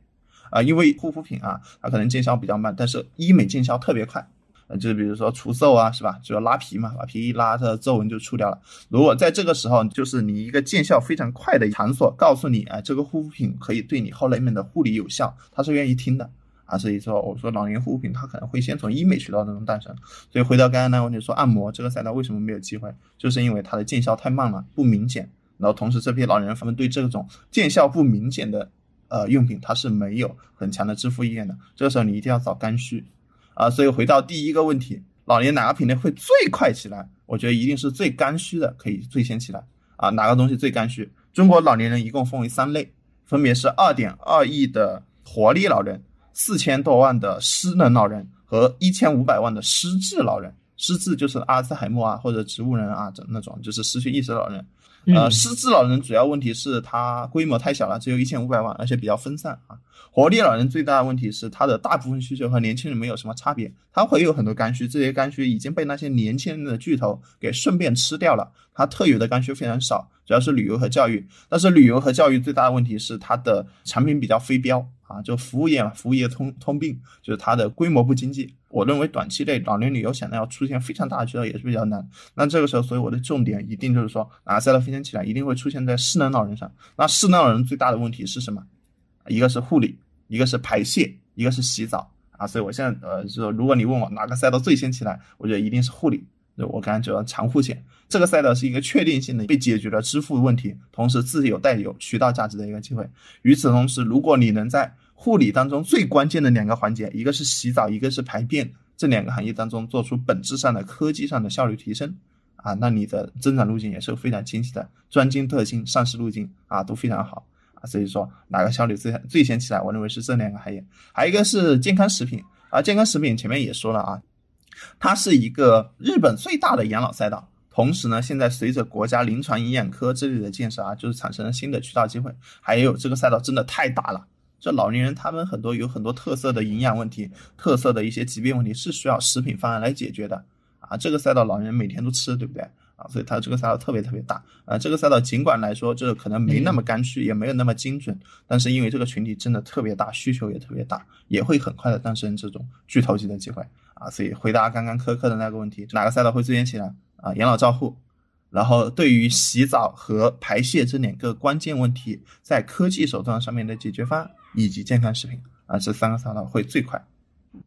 S3: 啊，因为护肤品啊它可能见效比较慢，但是医美见效特别快。就是比如说除皱啊，是吧？就要拉皮嘛，把皮一拉，它的皱纹就出掉了。如果在这个时候，就是你一个见效非常快的场所，告诉你，哎，这个护肤品可以对你后来面的护理有效，他是愿意听的啊。所以说，我说老年护肤品它可能会先从医美渠道当中诞生。所以回到刚刚那个问题，说按摩这个赛道为什么没有机会，就是因为它的见效太慢了，不明显。然后同时，这批老年人他们对这种见效不明显的呃用品，它是没有很强的支付意愿的。这个时候你一定要找刚需。啊，所以回到第一个问题，老年哪个品类会最快起来？我觉得一定是最刚需的，可以最先起来啊。哪个东西最刚需？中国老年人一共分为三类，分别是二点二亿的活力老人，四千多万的失能老人和一千五百万的失智老人。失智就是阿尔茨海默啊，或者植物人啊，这那种就是失去意识老人。呃，失智老人主要问题是它规模太小了，只有一千五百万，而且比较分散啊。活力老人最大的问题是它的大部分需求和年轻人没有什么差别，它会有很多刚需，这些刚需已经被那些年轻人的巨头给顺便吃掉了，它特有的刚需非常少，主要是旅游和教育。但是旅游和教育最大的问题是它的产品比较非标啊，就服务业嘛，服务业通通病就是它的规模不经济。我认为短期内老年旅游想要出现非常大的渠道也是比较难。那这个时候，所以我的重点一定就是说，哪个赛道飞升起来，一定会出现在失能老人上。那失能老人最大的问题是什么？一个是护理，一个是排泄，一个是洗澡啊。所以我现在呃，就如果你问我哪个赛道最先起来，我觉得一定是护理。就我刚才讲的长护险这个赛道是一个确定性的被解决了支付问题，同时自己有带有渠道价值的一个机会。与此同时，如果你能在护理当中最关键的两个环节，一个是洗澡，一个是排便，这两个行业当中做出本质上的科技上的效率提升，啊，那你的增长路径也是非常清晰的，专精特新，上市路径啊都非常好。啊，所以说哪个效率最最先起来，我认为是这两个行业，还有一个是健康食品啊，健康食品前面也说了啊，它是一个日本最大的养老赛道，同时呢，现在随着国家临床营养科之类的建设啊，就是产生了新的渠道机会，还有这个赛道真的太大了。这老年人他们很多有很多特色的营养问题，特色的一些疾病问题是需要食品方案来解决的啊。这个赛道老年人每天都吃，对不对啊？所以它这个赛道特别特别大啊。这个赛道尽管来说，这可能没那么刚需，也没有那么精准，但是因为这个群体真的特别大，需求也特别大，也会很快的诞生这种巨头级的机会啊。所以回答刚刚苛刻的那个问题，哪个赛道会最先起来啊？养老照护。然后，对于洗澡和排泄这两个关键问题，在科技手段上面的解决方案，以及健康食品啊，这三个赛道会最快。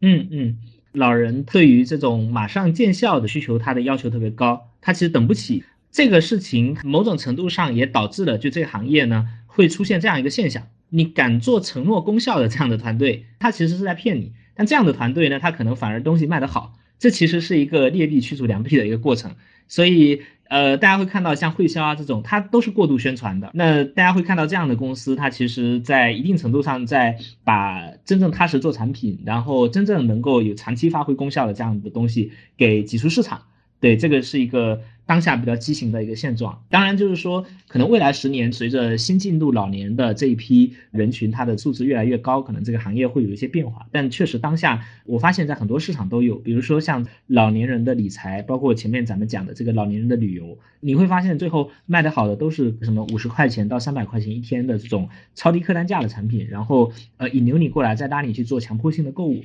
S2: 嗯嗯，老人对于这种马上见效的需求，他的要求特别高，他其实等不起。这个事情某种程度上也导致了，就这个行业呢，会出现这样一个现象：你敢做承诺功效的这样的团队，他其实是在骗你；但这样的团队呢，他可能反而东西卖得好。这其实是一个劣币驱逐良币的一个过程，所以。呃，大家会看到像汇销啊这种，它都是过度宣传的。那大家会看到这样的公司，它其实在一定程度上在把真正踏实做产品，然后真正能够有长期发挥功效的这样的东西给挤出市场。对，这个是一个。当下比较畸形的一个现状，当然就是说，可能未来十年随着新进入老年的这一批人群，它的素质越来越高，可能这个行业会有一些变化。但确实当下，我发现在很多市场都有，比如说像老年人的理财，包括前面咱们讲的这个老年人的旅游，你会发现最后卖的好的都是什么五十块钱到三百块钱一天的这种超低客单价的产品，然后呃引流你过来，再拉你去做强迫性的购物。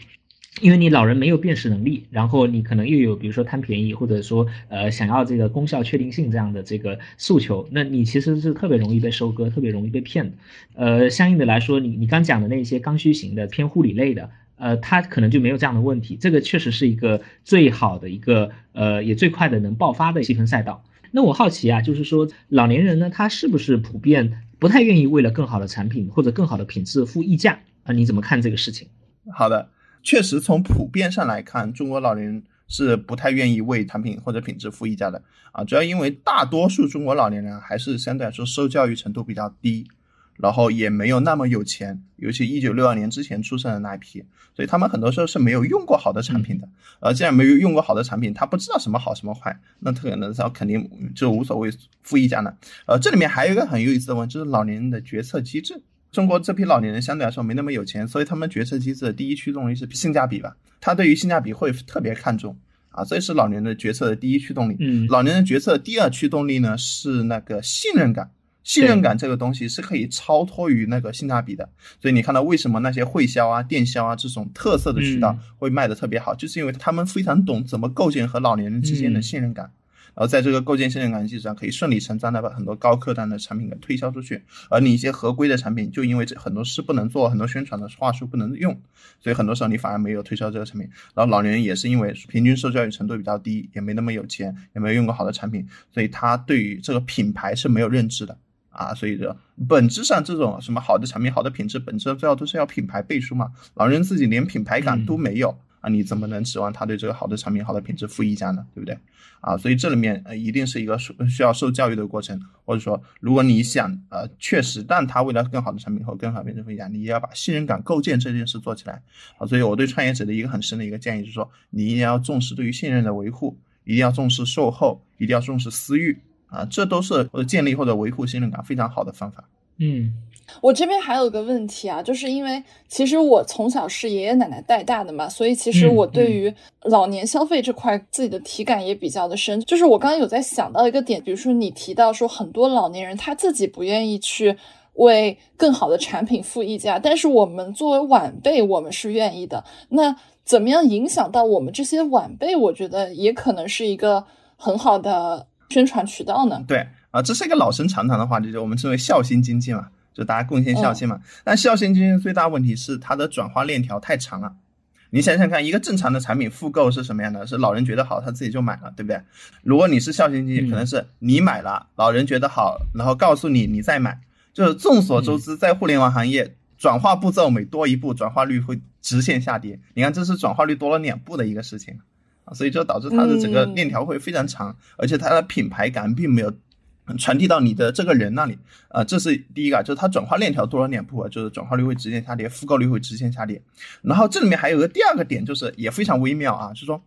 S2: 因为你老人没有辨识能力，然后你可能又有比如说贪便宜，或者说呃想要这个功效确定性这样的这个诉求，那你其实是特别容易被收割，特别容易被骗。呃，相应的来说，你你刚讲的那些刚需型的偏护理类的，呃，它可能就没有这样的问题。这个确实是一个最好的一个呃也最快的能爆发的细分赛道。那我好奇啊，就是说老年人呢，他是不是普遍不太愿意为了更好的产品或者更好的品质付溢价啊？你怎么看这个事情？
S3: 好的。确实，从普遍上来看，中国老年人是不太愿意为产品或者品质付溢价的啊。主要因为大多数中国老年人还是相对来说受教育程度比较低，然后也没有那么有钱，尤其一九六二年之前出生的那一批，所以他们很多时候是没有用过好的产品的。呃，既然没有用过好的产品，他不知道什么好什么坏，那他可能他肯定就无所谓付溢价呢。呃，这里面还有一个很有意思的问题，就是老年人的决策机制。中国这批老年人相对来说没那么有钱，所以他们决策机制的第一驱动力是性价比吧？他对于性价比会特别看重啊，所以是老年人决策的第一驱动力。
S2: 嗯，
S3: 老年人决策的第二驱动力呢是那个信任感。信任感这个东西是可以超脱于那个性价比的，所以你看到为什么那些会销啊、电销啊这种特色的渠道会卖的特别好，就是因为他们非常懂怎么构建和老年人之间的信任感，然后在这个构建信任感基础上，可以顺理成章的把很多高客单的产品给推销出去，而你一些合规的产品，就因为这很多事不能做，很多宣传的话术不能用，所以很多时候你反而没有推销这个产品。然后老年人也是因为平均受教育程度比较低，也没那么有钱，也没有用过好的产品，所以他对于这个品牌是没有认知的。啊，所以这本质上这种什么好的产品、好的品质，本质上最后都是要品牌背书嘛。老人自己连品牌感都没有啊，你怎么能指望他对这个好的产品、好的品质负溢价呢？对不对？啊，所以这里面呃一定是一个受需要受教育的过程，或者说如果你想呃确实让他为了更好的产品或更好的品质负溢价，你也要把信任感构建这件事做起来。啊，所以我对创业者的一个很深的一个建议就是说，你一定要重视对于信任的维护，一定要重视售后，一定要重视私域。啊，这都是或者建立或者维护信任感非常好的方法。
S2: 嗯，
S1: 我这边还有个问题啊，就是因为其实我从小是爷爷奶奶带大的嘛，所以其实我对于老年消费这块自己的体感也比较的深。就是我刚刚有在想到一个点，比如说你提到说很多老年人他自己不愿意去为更好的产品付溢价，但是我们作为晚辈，我们是愿意的。那怎么样影响到我们这些晚辈？我觉得也可能是一个很好的。宣传渠道呢？
S3: 对啊，这是一个老生常谈的话题，就我们称为孝心经济嘛，就大家贡献孝心嘛。但孝心经济最大问题是它的转化链条太长了。你想想看，一个正常的产品复购是什么样的？是老人觉得好，他自己就买了，对不对？如果你是孝心经济，可能是你买了，老人觉得好，然后告诉你你再买。就是众所周知，在互联网行业，转化步骤每多一步，转化率会直线下跌。你看，这是转化率多了两步的一个事情。所以就导致它的整个链条会非常长，而且它的品牌感并没有传递到你的这个人那里啊，这是第一个，就是它转化链条多了两步，就是转化率会直线下跌，复购率会直线下跌。然后这里面还有个第二个点，就是也非常微妙啊，就是说，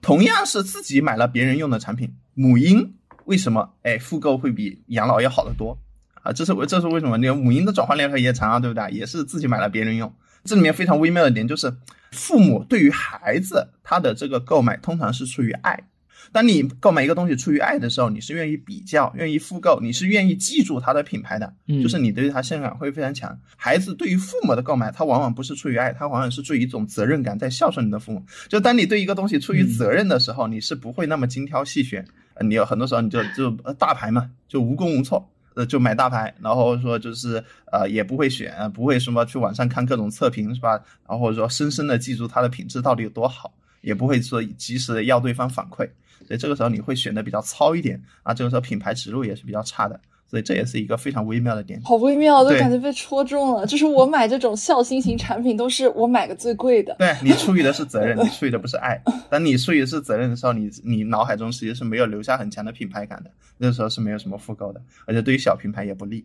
S3: 同样是自己买了别人用的产品，母婴为什么哎复购会比养老要好得多啊？这是这是为什么？你母婴的转化链条也长啊，对不对？也是自己买了别人用。这里面非常微妙的点就是，父母对于孩子他的这个购买通常是出于爱。当你购买一个东西出于爱的时候，你是愿意比较、愿意复购，你是愿意记住它的品牌的，就是你对它信任感会非常强。孩子对于父母的购买，他往往不是出于爱，他往往是出于一种责任感，在孝顺你的父母。就当你对一个东西出于责任的时候，你是不会那么精挑细选。你有很多时候你就就大牌嘛，就无功无错。呃，就买大牌，然后说就是呃，也不会选，不会什么去网上看各种测评是吧？然后说深深的记住它的品质到底有多好，也不会说及时的要对方反馈，所以这个时候你会选的比较糙一点啊，这个时候品牌植入也是比较差的。所以这也是一个非常微妙的点，
S1: 好微妙，都感觉被戳中了。就是我买这种孝心型产品，都是我买个最贵的。
S3: 对你出于的是责任，你出于的不是爱。当你出于的是责任的时候，你你脑海中其实是没有留下很强的品牌感的，那时候是没有什么复购的，而且对于小品牌也不利。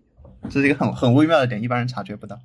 S3: 这是一个很很微妙的点，一般人察觉不到。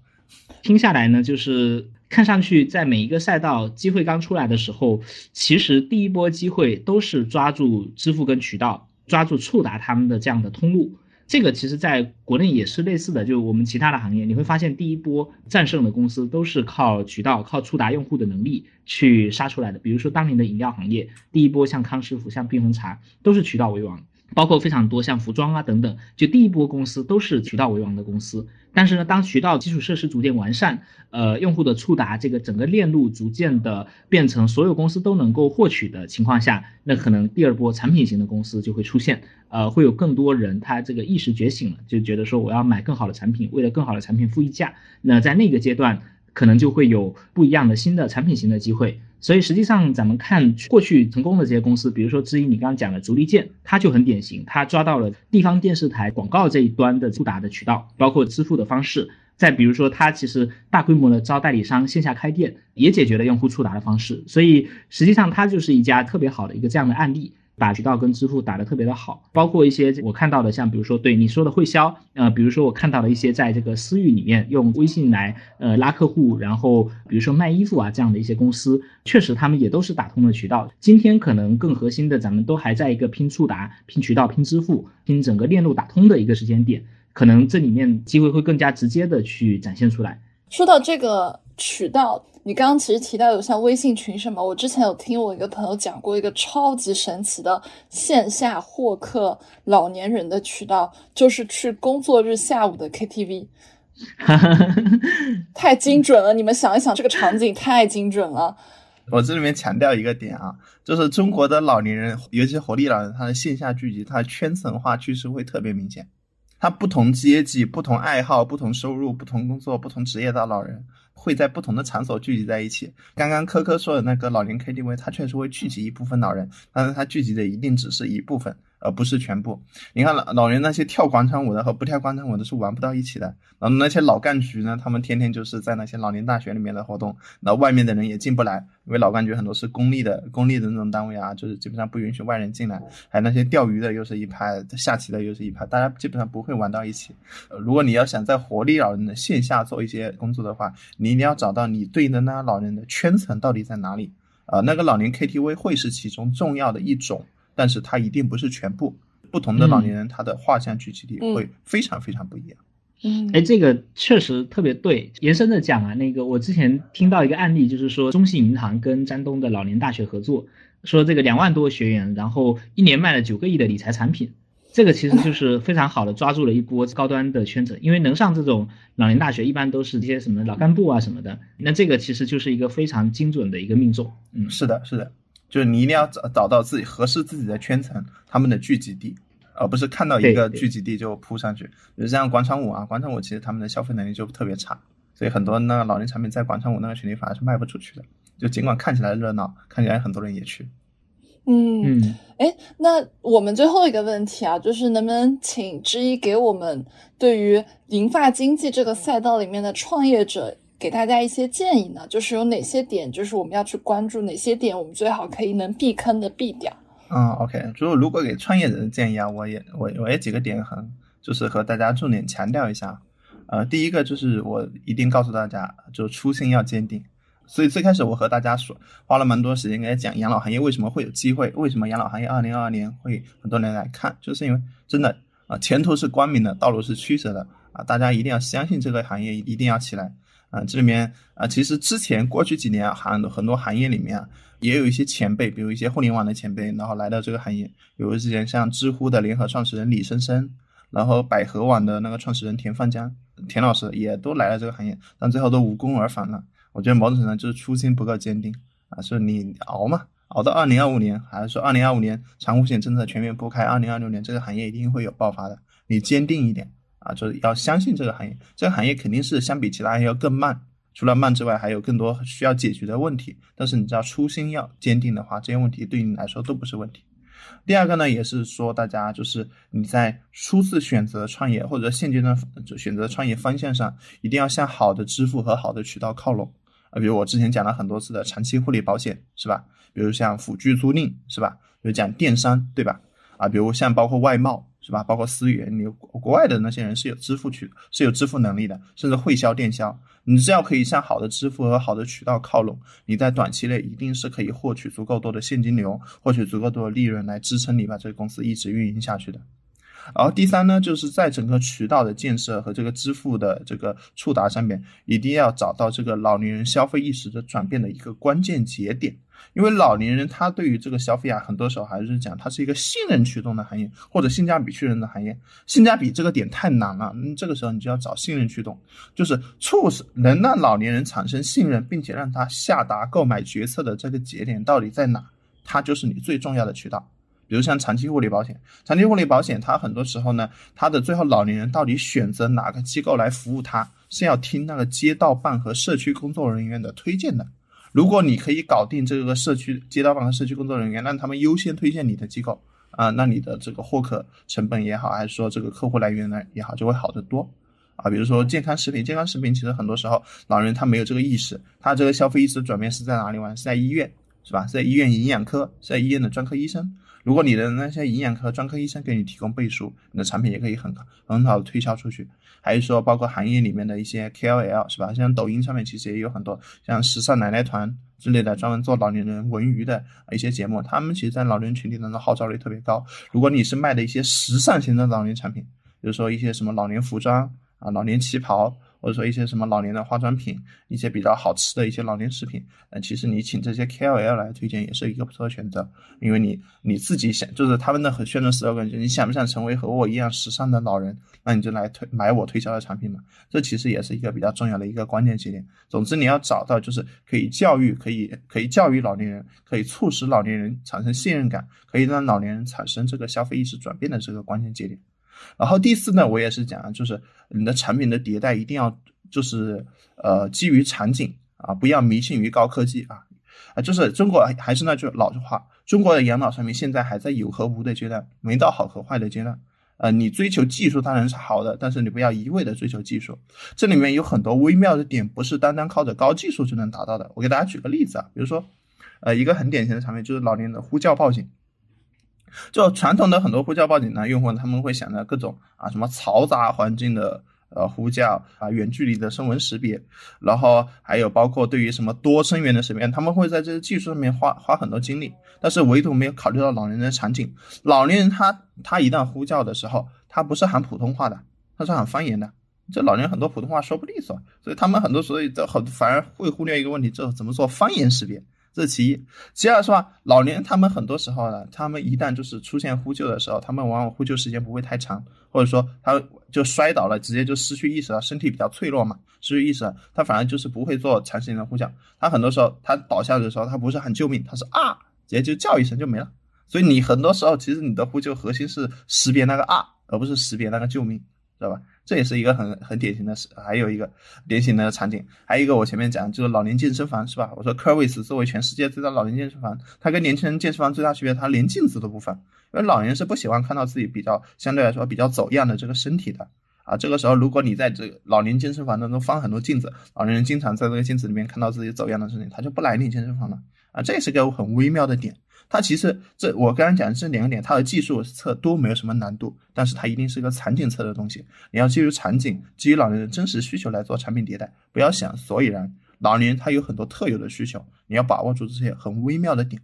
S2: 听下来呢，就是看上去在每一个赛道机会刚出来的时候，其实第一波机会都是抓住支付跟渠道，抓住触达他们的这样的通路。这个其实在国内也是类似的，就我们其他的行业，你会发现第一波战胜的公司都是靠渠道、靠触达用户的能力去杀出来的。比如说当年的饮料行业，第一波像康师傅、像冰红茶，都是渠道为王。包括非常多像服装啊等等，就第一波公司都是渠道为王的公司。但是呢，当渠道基础设施逐渐完善，呃，用户的触达这个整个链路逐渐的变成所有公司都能够获取的情况下，那可能第二波产品型的公司就会出现，呃，会有更多人他这个意识觉醒了，就觉得说我要买更好的产品，为了更好的产品付溢价。那在那个阶段，可能就会有不一样的新的产品型的机会。所以实际上，咱们看过去成功的这些公司，比如说之一，你刚刚讲的足力健，它就很典型，它抓到了地方电视台广告这一端的触达的渠道，包括支付的方式。再比如说，它其实大规模的招代理商线下开店，也解决了用户触达的方式。所以实际上，它就是一家特别好的一个这样的案例。打渠道跟支付打得特别的好，包括一些我看到的，像比如说对你说的会销，呃，比如说我看到了一些在这个私域里面用微信来呃拉客户，然后比如说卖衣服啊这样的一些公司，确实他们也都是打通了渠道。今天可能更核心的，咱们都还在一个拼触达、拼渠道、拼支付、拼整个链路打通的一个时间点。可能这里面机会会更加直接的去展现出来。
S1: 说到这个渠道，你刚刚其实提到有像微信群什么，我之前有听我一个朋友讲过一个超级神奇的线下获客老年人的渠道，就是去工作日下午的 KTV，太精准了！你们想一想，这个场景太精准了。
S3: 我这里面强调一个点啊，就是中国的老年人，尤其活力老人，他的线下聚集，他的圈层化趋势会特别明显。他不同阶级、不同爱好、不同收入、不同工作、不同职业的老人，会在不同的场所聚集在一起。刚刚科科说的那个老年 KTV，它确实会聚集一部分老人，但是它聚集的一定只是一部分。而不是全部。你看老老人那些跳广场舞的和不跳广场舞的是玩不到一起的。然后那些老干局呢，他们天天就是在那些老年大学里面的活动，那外面的人也进不来，因为老干局很多是公立的，公立的那种单位啊，就是基本上不允许外人进来。还有那些钓鱼的又是一派，下棋的又是一派，大家基本上不会玩到一起。如果你要想在活力老人的线下做一些工作的话，你一定要找到你对应的那老人的圈层到底在哪里啊？那个老年 KTV 会是其中重要的一种。但是它一定不是全部，不同的老年人他的画像聚集地会非常非常不一样。
S1: 嗯，
S2: 哎，这个确实特别对。延伸的讲啊，那个我之前听到一个案例，就是说中信银行跟山东的老年大学合作，说这个两万多学员，然后一年卖了九个亿的理财产品，这个其实就是非常好的抓住了一波高端的圈层，因为能上这种老年大学，一般都是一些什么老干部啊什么的，那这个其实就是一个非常精准的一个命中。
S3: 嗯，是的，是的。就是你一定要找找到自己合适自己的圈层，他们的聚集地，而不是看到一个聚集地就扑上去。比如像广场舞啊，广场舞其实他们的消费能力就特别差，所以很多那个老年产品在广场舞那个群里反而是卖不出去的。就尽管看起来热闹，看起来很多人也去。
S1: 嗯嗯，哎，那我们最后一个问题啊，就是能不能请之一给我们对于银发经济这个赛道里面的创业者？给大家一些建议呢，就是有哪些点，就是我们要去关注哪些点，我们最好可以能避坑的避掉。
S3: 嗯，OK，就如果给创业者的建议啊，我也我我也几个点很，就是和大家重点强调一下。呃，第一个就是我一定告诉大家，就初心要坚定。所以最开始我和大家说，花了蛮多时间给大家讲养老行业为什么会有机会，为什么养老行业二零二二年会很多人来看，就是因为真的啊，前途是光明的，道路是曲折的啊，大家一定要相信这个行业一定要起来。啊，这里面啊，其实之前过去几年啊，很多很多行业里面啊，也有一些前辈，比如一些互联网的前辈，然后来到这个行业，比如之前像知乎的联合创始人李生生，然后百合网的那个创始人田范江，田老师也都来了这个行业，但最后都无功而返了。我觉得某种程度就是初心不够坚定啊，说你熬嘛，熬到二零二五年，还是说二零二五年长五险政策全面铺开，二零二六年这个行业一定会有爆发的，你坚定一点。啊，就是要相信这个行业，这个行业肯定是相比其他行业要更慢，除了慢之外，还有更多需要解决的问题。但是你知道初心要坚定的话，这些问题对你来说都不是问题。第二个呢，也是说大家就是你在初次选择创业或者现阶段选择创业方向上，一定要向好的支付和好的渠道靠拢啊。比如我之前讲了很多次的长期护理保险，是吧？比如像辅具租赁，是吧？比如讲电商，对吧？啊，比如像包括外贸。是吧？包括思源，你国外的那些人是有支付渠，是有支付能力的，甚至会销电销。你只要可以向好的支付和好的渠道靠拢，你在短期内一定是可以获取足够多的现金流，获取足够多的利润来支撑你把这个公司一直运营下去的。然后第三呢，就是在整个渠道的建设和这个支付的这个触达上面，一定要找到这个老年人消费意识的转变的一个关键节点。因为老年人他对于这个消费啊，很多时候还是讲它是一个信任驱动的行业，或者性价比驱动的行业。性价比这个点太难了，那，这个时候你就要找信任驱动，就是促使能让老年人产生信任，并且让他下达购买决策的这个节点到底在哪，它就是你最重要的渠道。比如像长期护理保险，长期护理保险它很多时候呢，它的最后老年人到底选择哪个机构来服务，他是要听那个街道办和社区工作人员的推荐的。如果你可以搞定这个社区街道办和社区工作人员，让他们优先推荐你的机构啊，那你的这个获客成本也好，还是说这个客户来源呢也好，就会好得多啊。比如说健康食品，健康食品其实很多时候老人他没有这个意识，他这个消费意识转变是在哪里玩？是在医院是吧？在医院营养科，是在医院的专科医生。如果你的那些营养科专科医生给你提供背书，你的产品也可以很很好的推销出去。还是说，包括行业里面的一些 KOL 是吧？像抖音上面其实也有很多像时尚奶奶团之类的，专门做老年人文娱的一些节目。他们其实，在老年群体当中号召力特别高。如果你是卖的一些时尚型的老年产品，比如说一些什么老年服装啊、老年旗袍。或者说一些什么老年的化妆品，一些比较好吃的一些老年食品，那其实你请这些 KOL 来推荐也是一个不错的选择，因为你你自己想，就是他们的宣传 slogan 就你想不想成为和我一样时尚的老人，那你就来推买我推销的产品嘛，这其实也是一个比较重要的一个关键节点。总之你要找到就是可以教育、可以可以教育老年人，可以促使老年人产生信任感，可以让老年人产生这个消费意识转变的这个关键节点。然后第四呢，我也是讲，就是你的产品的迭代一定要就是呃基于场景啊，不要迷信于高科技啊啊，就是中国还是那句老话，中国的养老产品现在还在有和无的阶段，没到好和坏的阶段。呃，你追求技术当然是好的，但是你不要一味的追求技术，这里面有很多微妙的点，不是单单靠着高技术就能达到的。我给大家举个例子啊，比如说呃一个很典型的产品就是老年的呼叫报警。就传统的很多呼叫报警呢，用户他们会想着各种啊什么嘈杂环境的呃呼叫啊远距离的声纹识别，然后还有包括对于什么多声源的识别，他们会在这个技术上面花花很多精力，但是唯独没有考虑到老年人的场景。老年人他他一旦呼叫的时候，他不是喊普通话的，他是喊方言的，这老年人很多普通话说不利索，所以他们很多时候都很反而会忽略一个问题，这怎么做方言识别。这是其一，其二是吧？老年他们很多时候呢，他们一旦就是出现呼救的时候，他们往往呼救时间不会太长，或者说他就摔倒了，直接就失去意识了，身体比较脆弱嘛，失去意识了，他反而就是不会做长时间的呼叫。他很多时候他倒下的时候，他不是喊救命，他是啊，直接就叫一声就没了。所以你很多时候其实你的呼救核心是识别那个啊，而不是识别那个救命，知道吧？这也是一个很很典型的，是还有一个典型的场景，还有一个我前面讲就是老年健身房是吧？我说科威斯作为全世界最大老年健身房，它跟年轻人健身房最大区别，它连镜子都不放，因为老年人是不喜欢看到自己比较相对来说比较走样的这个身体的啊。这个时候如果你在这个老年健身房当中放很多镜子，老年人经常在这个镜子里面看到自己走样的身体，他就不来你健身房了啊。这也是个很微妙的点。它其实这我刚刚讲的这两个点，它的技术测都没有什么难度，但是它一定是一个场景测的东西。你要基于场景，基于老年人真实需求来做产品迭代，不要想所以然。老年人他有很多特有的需求，你要把握住这些很微妙的点。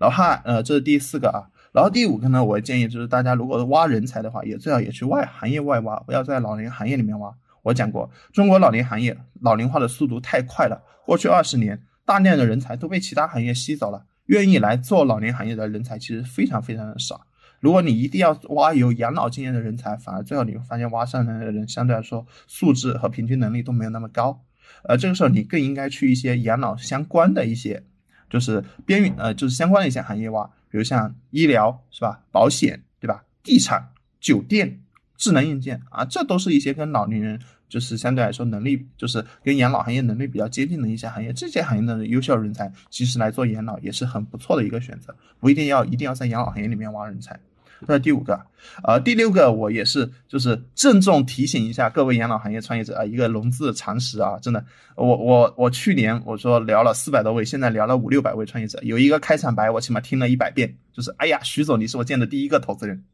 S3: 然后，呃，这是第四个啊。然后第五个呢，我建议就是大家如果挖人才的话，也最好也去外行业外挖，不要在老年行业里面挖。我讲过，中国老年行业老龄化的速度太快了，过去二十年大量的人才都被其他行业吸走了。愿意来做老年行业的人才其实非常非常的少。如果你一定要挖有养老经验的人才，反而最后你会发现挖上来的人相对来说素质和平均能力都没有那么高。呃，这个时候你更应该去一些养老相关的一些，就是边缘呃就是相关的一些行业挖，比如像医疗是吧，保险对吧，地产、酒店、智能硬件啊，这都是一些跟老年人。就是相对来说能力，就是跟养老行业能力比较接近的一些行业，这些行业的优秀人才，其实来做养老也是很不错的一个选择，不一定要一定要在养老行业里面挖人才。这是第五个，呃，第六个我也是，就是郑重提醒一下各位养老行业创业者啊，一个融资的常识啊，真的，我我我去年我说聊了四百多位，现在聊了五六百位创业者，有一个开场白我起码听了一百遍，就是哎呀，徐总你是我见的第一个投资人。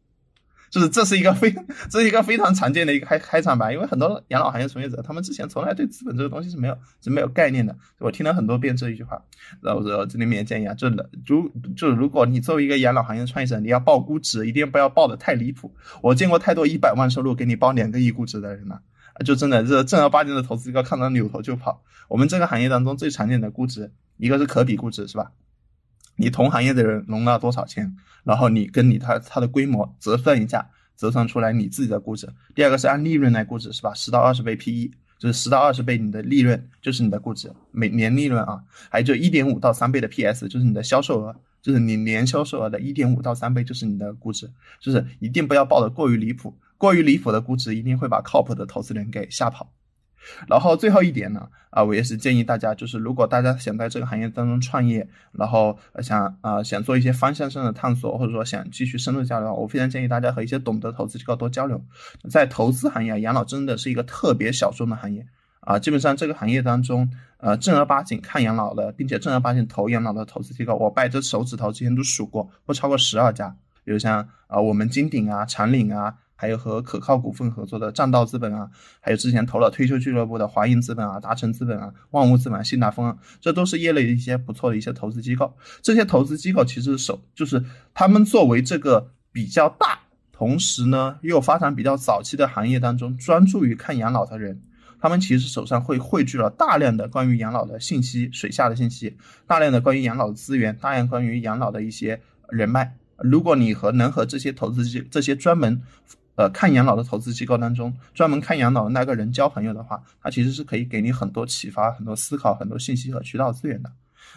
S3: 就是这是一个非这是一个非常常见的一个开开场白，因为很多养老行业从业者，他们之前从来对资本这个东西是没有是没有概念的。我听了很多遍这一句话，然后我这里面也建议啊，就如就如果你作为一个养老行业创业者，你要报估值，一定不要报的太离谱。我见过太多一百万收入给你报两个亿估值的人了，啊就真的这正儿八经的投资一个看到扭头就跑。我们这个行业当中最常见的估值，一个是可比估值，是吧？你同行业的人融了多少钱，然后你跟你他他的规模折算一下。折算出来你自己的估值。第二个是按利润来估值，是吧？十到二十倍 PE，就是十到二十倍你的利润就是你的估值，每年利润啊。还有就一点五到三倍的 PS，就是你的销售额，就是你年销售额的一点五到三倍就是你的估值。就是一定不要报的过于离谱，过于离谱的估值一定会把靠谱的投资人给吓跑。然后最后一点呢，啊，我也是建议大家，就是如果大家想在这个行业当中创业，然后想啊想做一些方向上的探索，或者说想继续深入交流，我非常建议大家和一些懂得投资机构多交流。在投资行业，养老真的是一个特别小众的行业啊，基本上这个行业当中，呃，正儿八经看养老的，并且正儿八经投养老的投资机构，我掰着手指头之前都数过，不超过十二家。比如像啊，我们金鼎啊、长岭啊。还有和可靠股份合作的占道资本啊，还有之前投了退休俱乐部的华银资本啊、达成资本啊、万物资本、信达丰啊，这都是业内一些不错的一些投资机构。这些投资机构其实手就是他们作为这个比较大。同时呢又发展比较早期的行业当中，专注于看养老的人，他们其实手上会汇聚了大量的关于养老的信息，水下的信息，大量的关于养老的资源，大量关于养老的一些人脉。如果你和能和这些投资机这些专门呃看养老的投资机构当中专门看养老的那个人交朋友的话，他其实是可以给你很多启发、很多思考、很多信息和渠道资源的。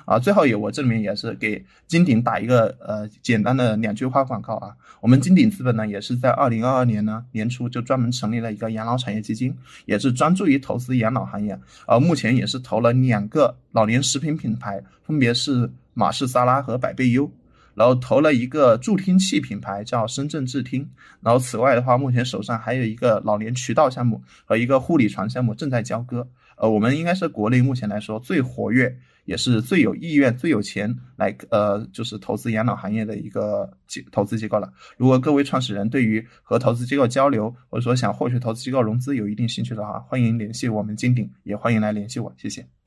S3: 啊，最后也我这里面也是给金鼎打一个呃简单的两句话广告啊。我们金鼎资本呢也是在二零二二年呢年初就专门成立了一个养老产业基金，也是专注于投资养老行业。呃，目前也是投了两个老年食品品牌，分别是马氏沙拉和百倍优，然后投了一个助听器品牌叫深圳智听。然后此外的话，目前手上还有一个老年渠道项目和一个护理床项目正在交割。呃，我们应该是国内目前来说最活跃。也是最有意愿、最有钱来呃，就是投资养老行业的一个机投资机构了。如果各位创始人对于和投资机构交流，或者说想获取投资机构融资有一定兴趣的话，欢迎联系我们金鼎，也欢迎来联系我，谢谢。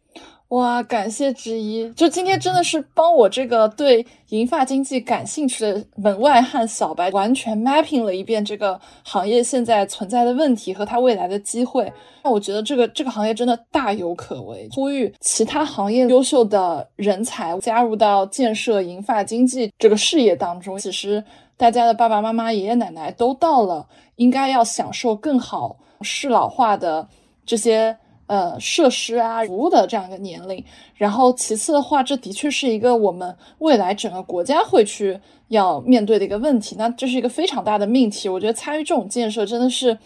S1: 哇，感谢之一，就今天真的是帮我这个对银发经济感兴趣的门外汉小白完全 mapping 了一遍这个行业现在存在的问题和它未来的机会。那我觉得这个这个行业真的大有可为，呼吁其他行业优秀的人才加入到建设银发经济这个事业当中。其实大家的爸爸妈妈、爷爷奶奶都到了应该要享受更好适老化的这些。呃，设施啊，服务的这样一个年龄，然后其次的话，这的确是一个我们未来整个国家会去要面对的一个问题。那这是一个非常大的命题，我觉得参与这种建设真的是，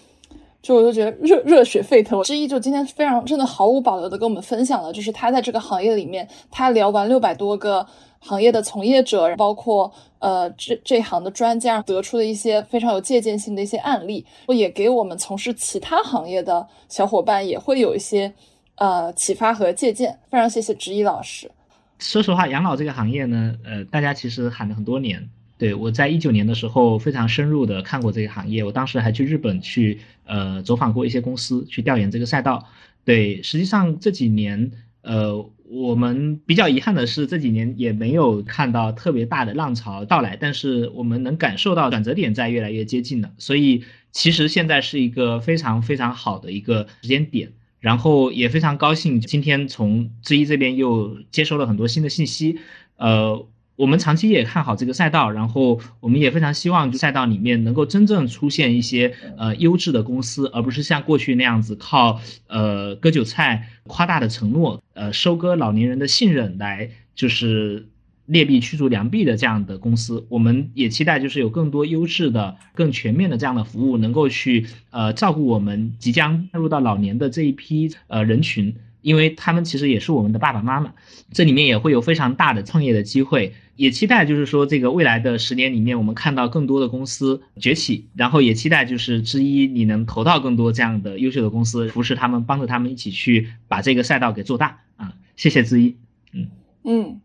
S1: 就我就觉得热热血沸腾。之一就今天非常真的毫无保留的跟我们分享了，就是他在这个行业里面，他聊完六百多个。行业的从业者，包括呃这这行的专家得出的一些非常有借鉴性的一些案例，也给我们从事其他行业的小伙伴也会有一些呃启发和借鉴。非常谢谢执一老师。
S2: 说实话，养老这个行业呢，呃，大家其实喊了很多年。对我在一九年的时候非常深入的看过这个行业，我当时还去日本去呃走访过一些公司，去调研这个赛道。对，实际上这几年呃。我们比较遗憾的是，这几年也没有看到特别大的浪潮到来，但是我们能感受到转折点在越来越接近了。所以其实现在是一个非常非常好的一个时间点，然后也非常高兴今天从知一这边又接收了很多新的信息，呃。我们长期也看好这个赛道，然后我们也非常希望赛道里面能够真正出现一些呃优质的公司，而不是像过去那样子靠呃割韭菜、夸大的承诺、呃收割老年人的信任来就是劣币驱逐良币的这样的公司。我们也期待就是有更多优质的、更全面的这样的服务，能够去呃照顾我们即将踏入到老年的这一批呃人群。因为他们其实也是我们的爸爸妈妈，这里面也会有非常大的创业的机会，也期待就是说这个未来的十年里面，我们看到更多的公司崛起，然后也期待就是之一你能投到更多这样的优秀的公司，扶持他们，帮着他们一起去把这个赛道给做大啊！谢谢之一，
S1: 嗯嗯，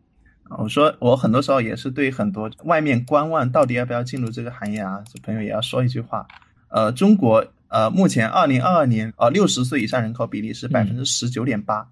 S3: 我说我很多时候也是对很多外面观望到底要不要进入这个行业啊，这朋友也要说一句话，呃，中国。呃，目前二零二二年，呃，六十岁以上人口比例是百分之十九点八，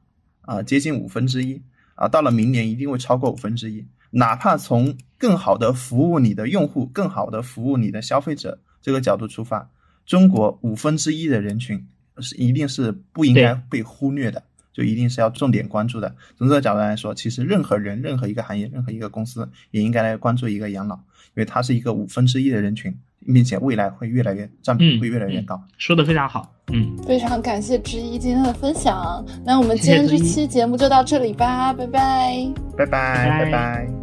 S3: 啊，接近五分之一，啊，到了明年一定会超过五分之一。哪怕从更好的服务你的用户、更好的服务你的消费者这个角度出发，中国五分之一的人群是一定是不应该被忽略的，就一定是要重点关注的。从这个角度来说，其实任何人、任何一个行业、任何一个公司也应该来关注一个养老，因为它是一个五分之一的人群。并且未来会越来越占比会越来越高，
S2: 说的非常好，嗯，
S1: 非常感谢之一今天的分享，那我们今天这期节目就到这里吧，拜拜，
S3: 拜拜，拜拜。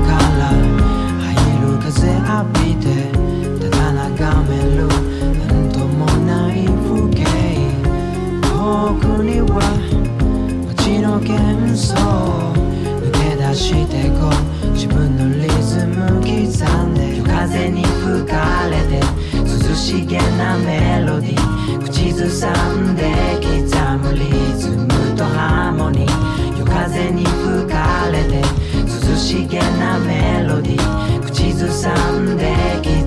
S4: のには街の幻想抜け出してこう自分のリズム刻んで夜風に吹かれて涼しげなメロディー口ずさんで刻むリズムとハーモニー夜風に吹かれて涼しげなメロディー口ずさんで刻む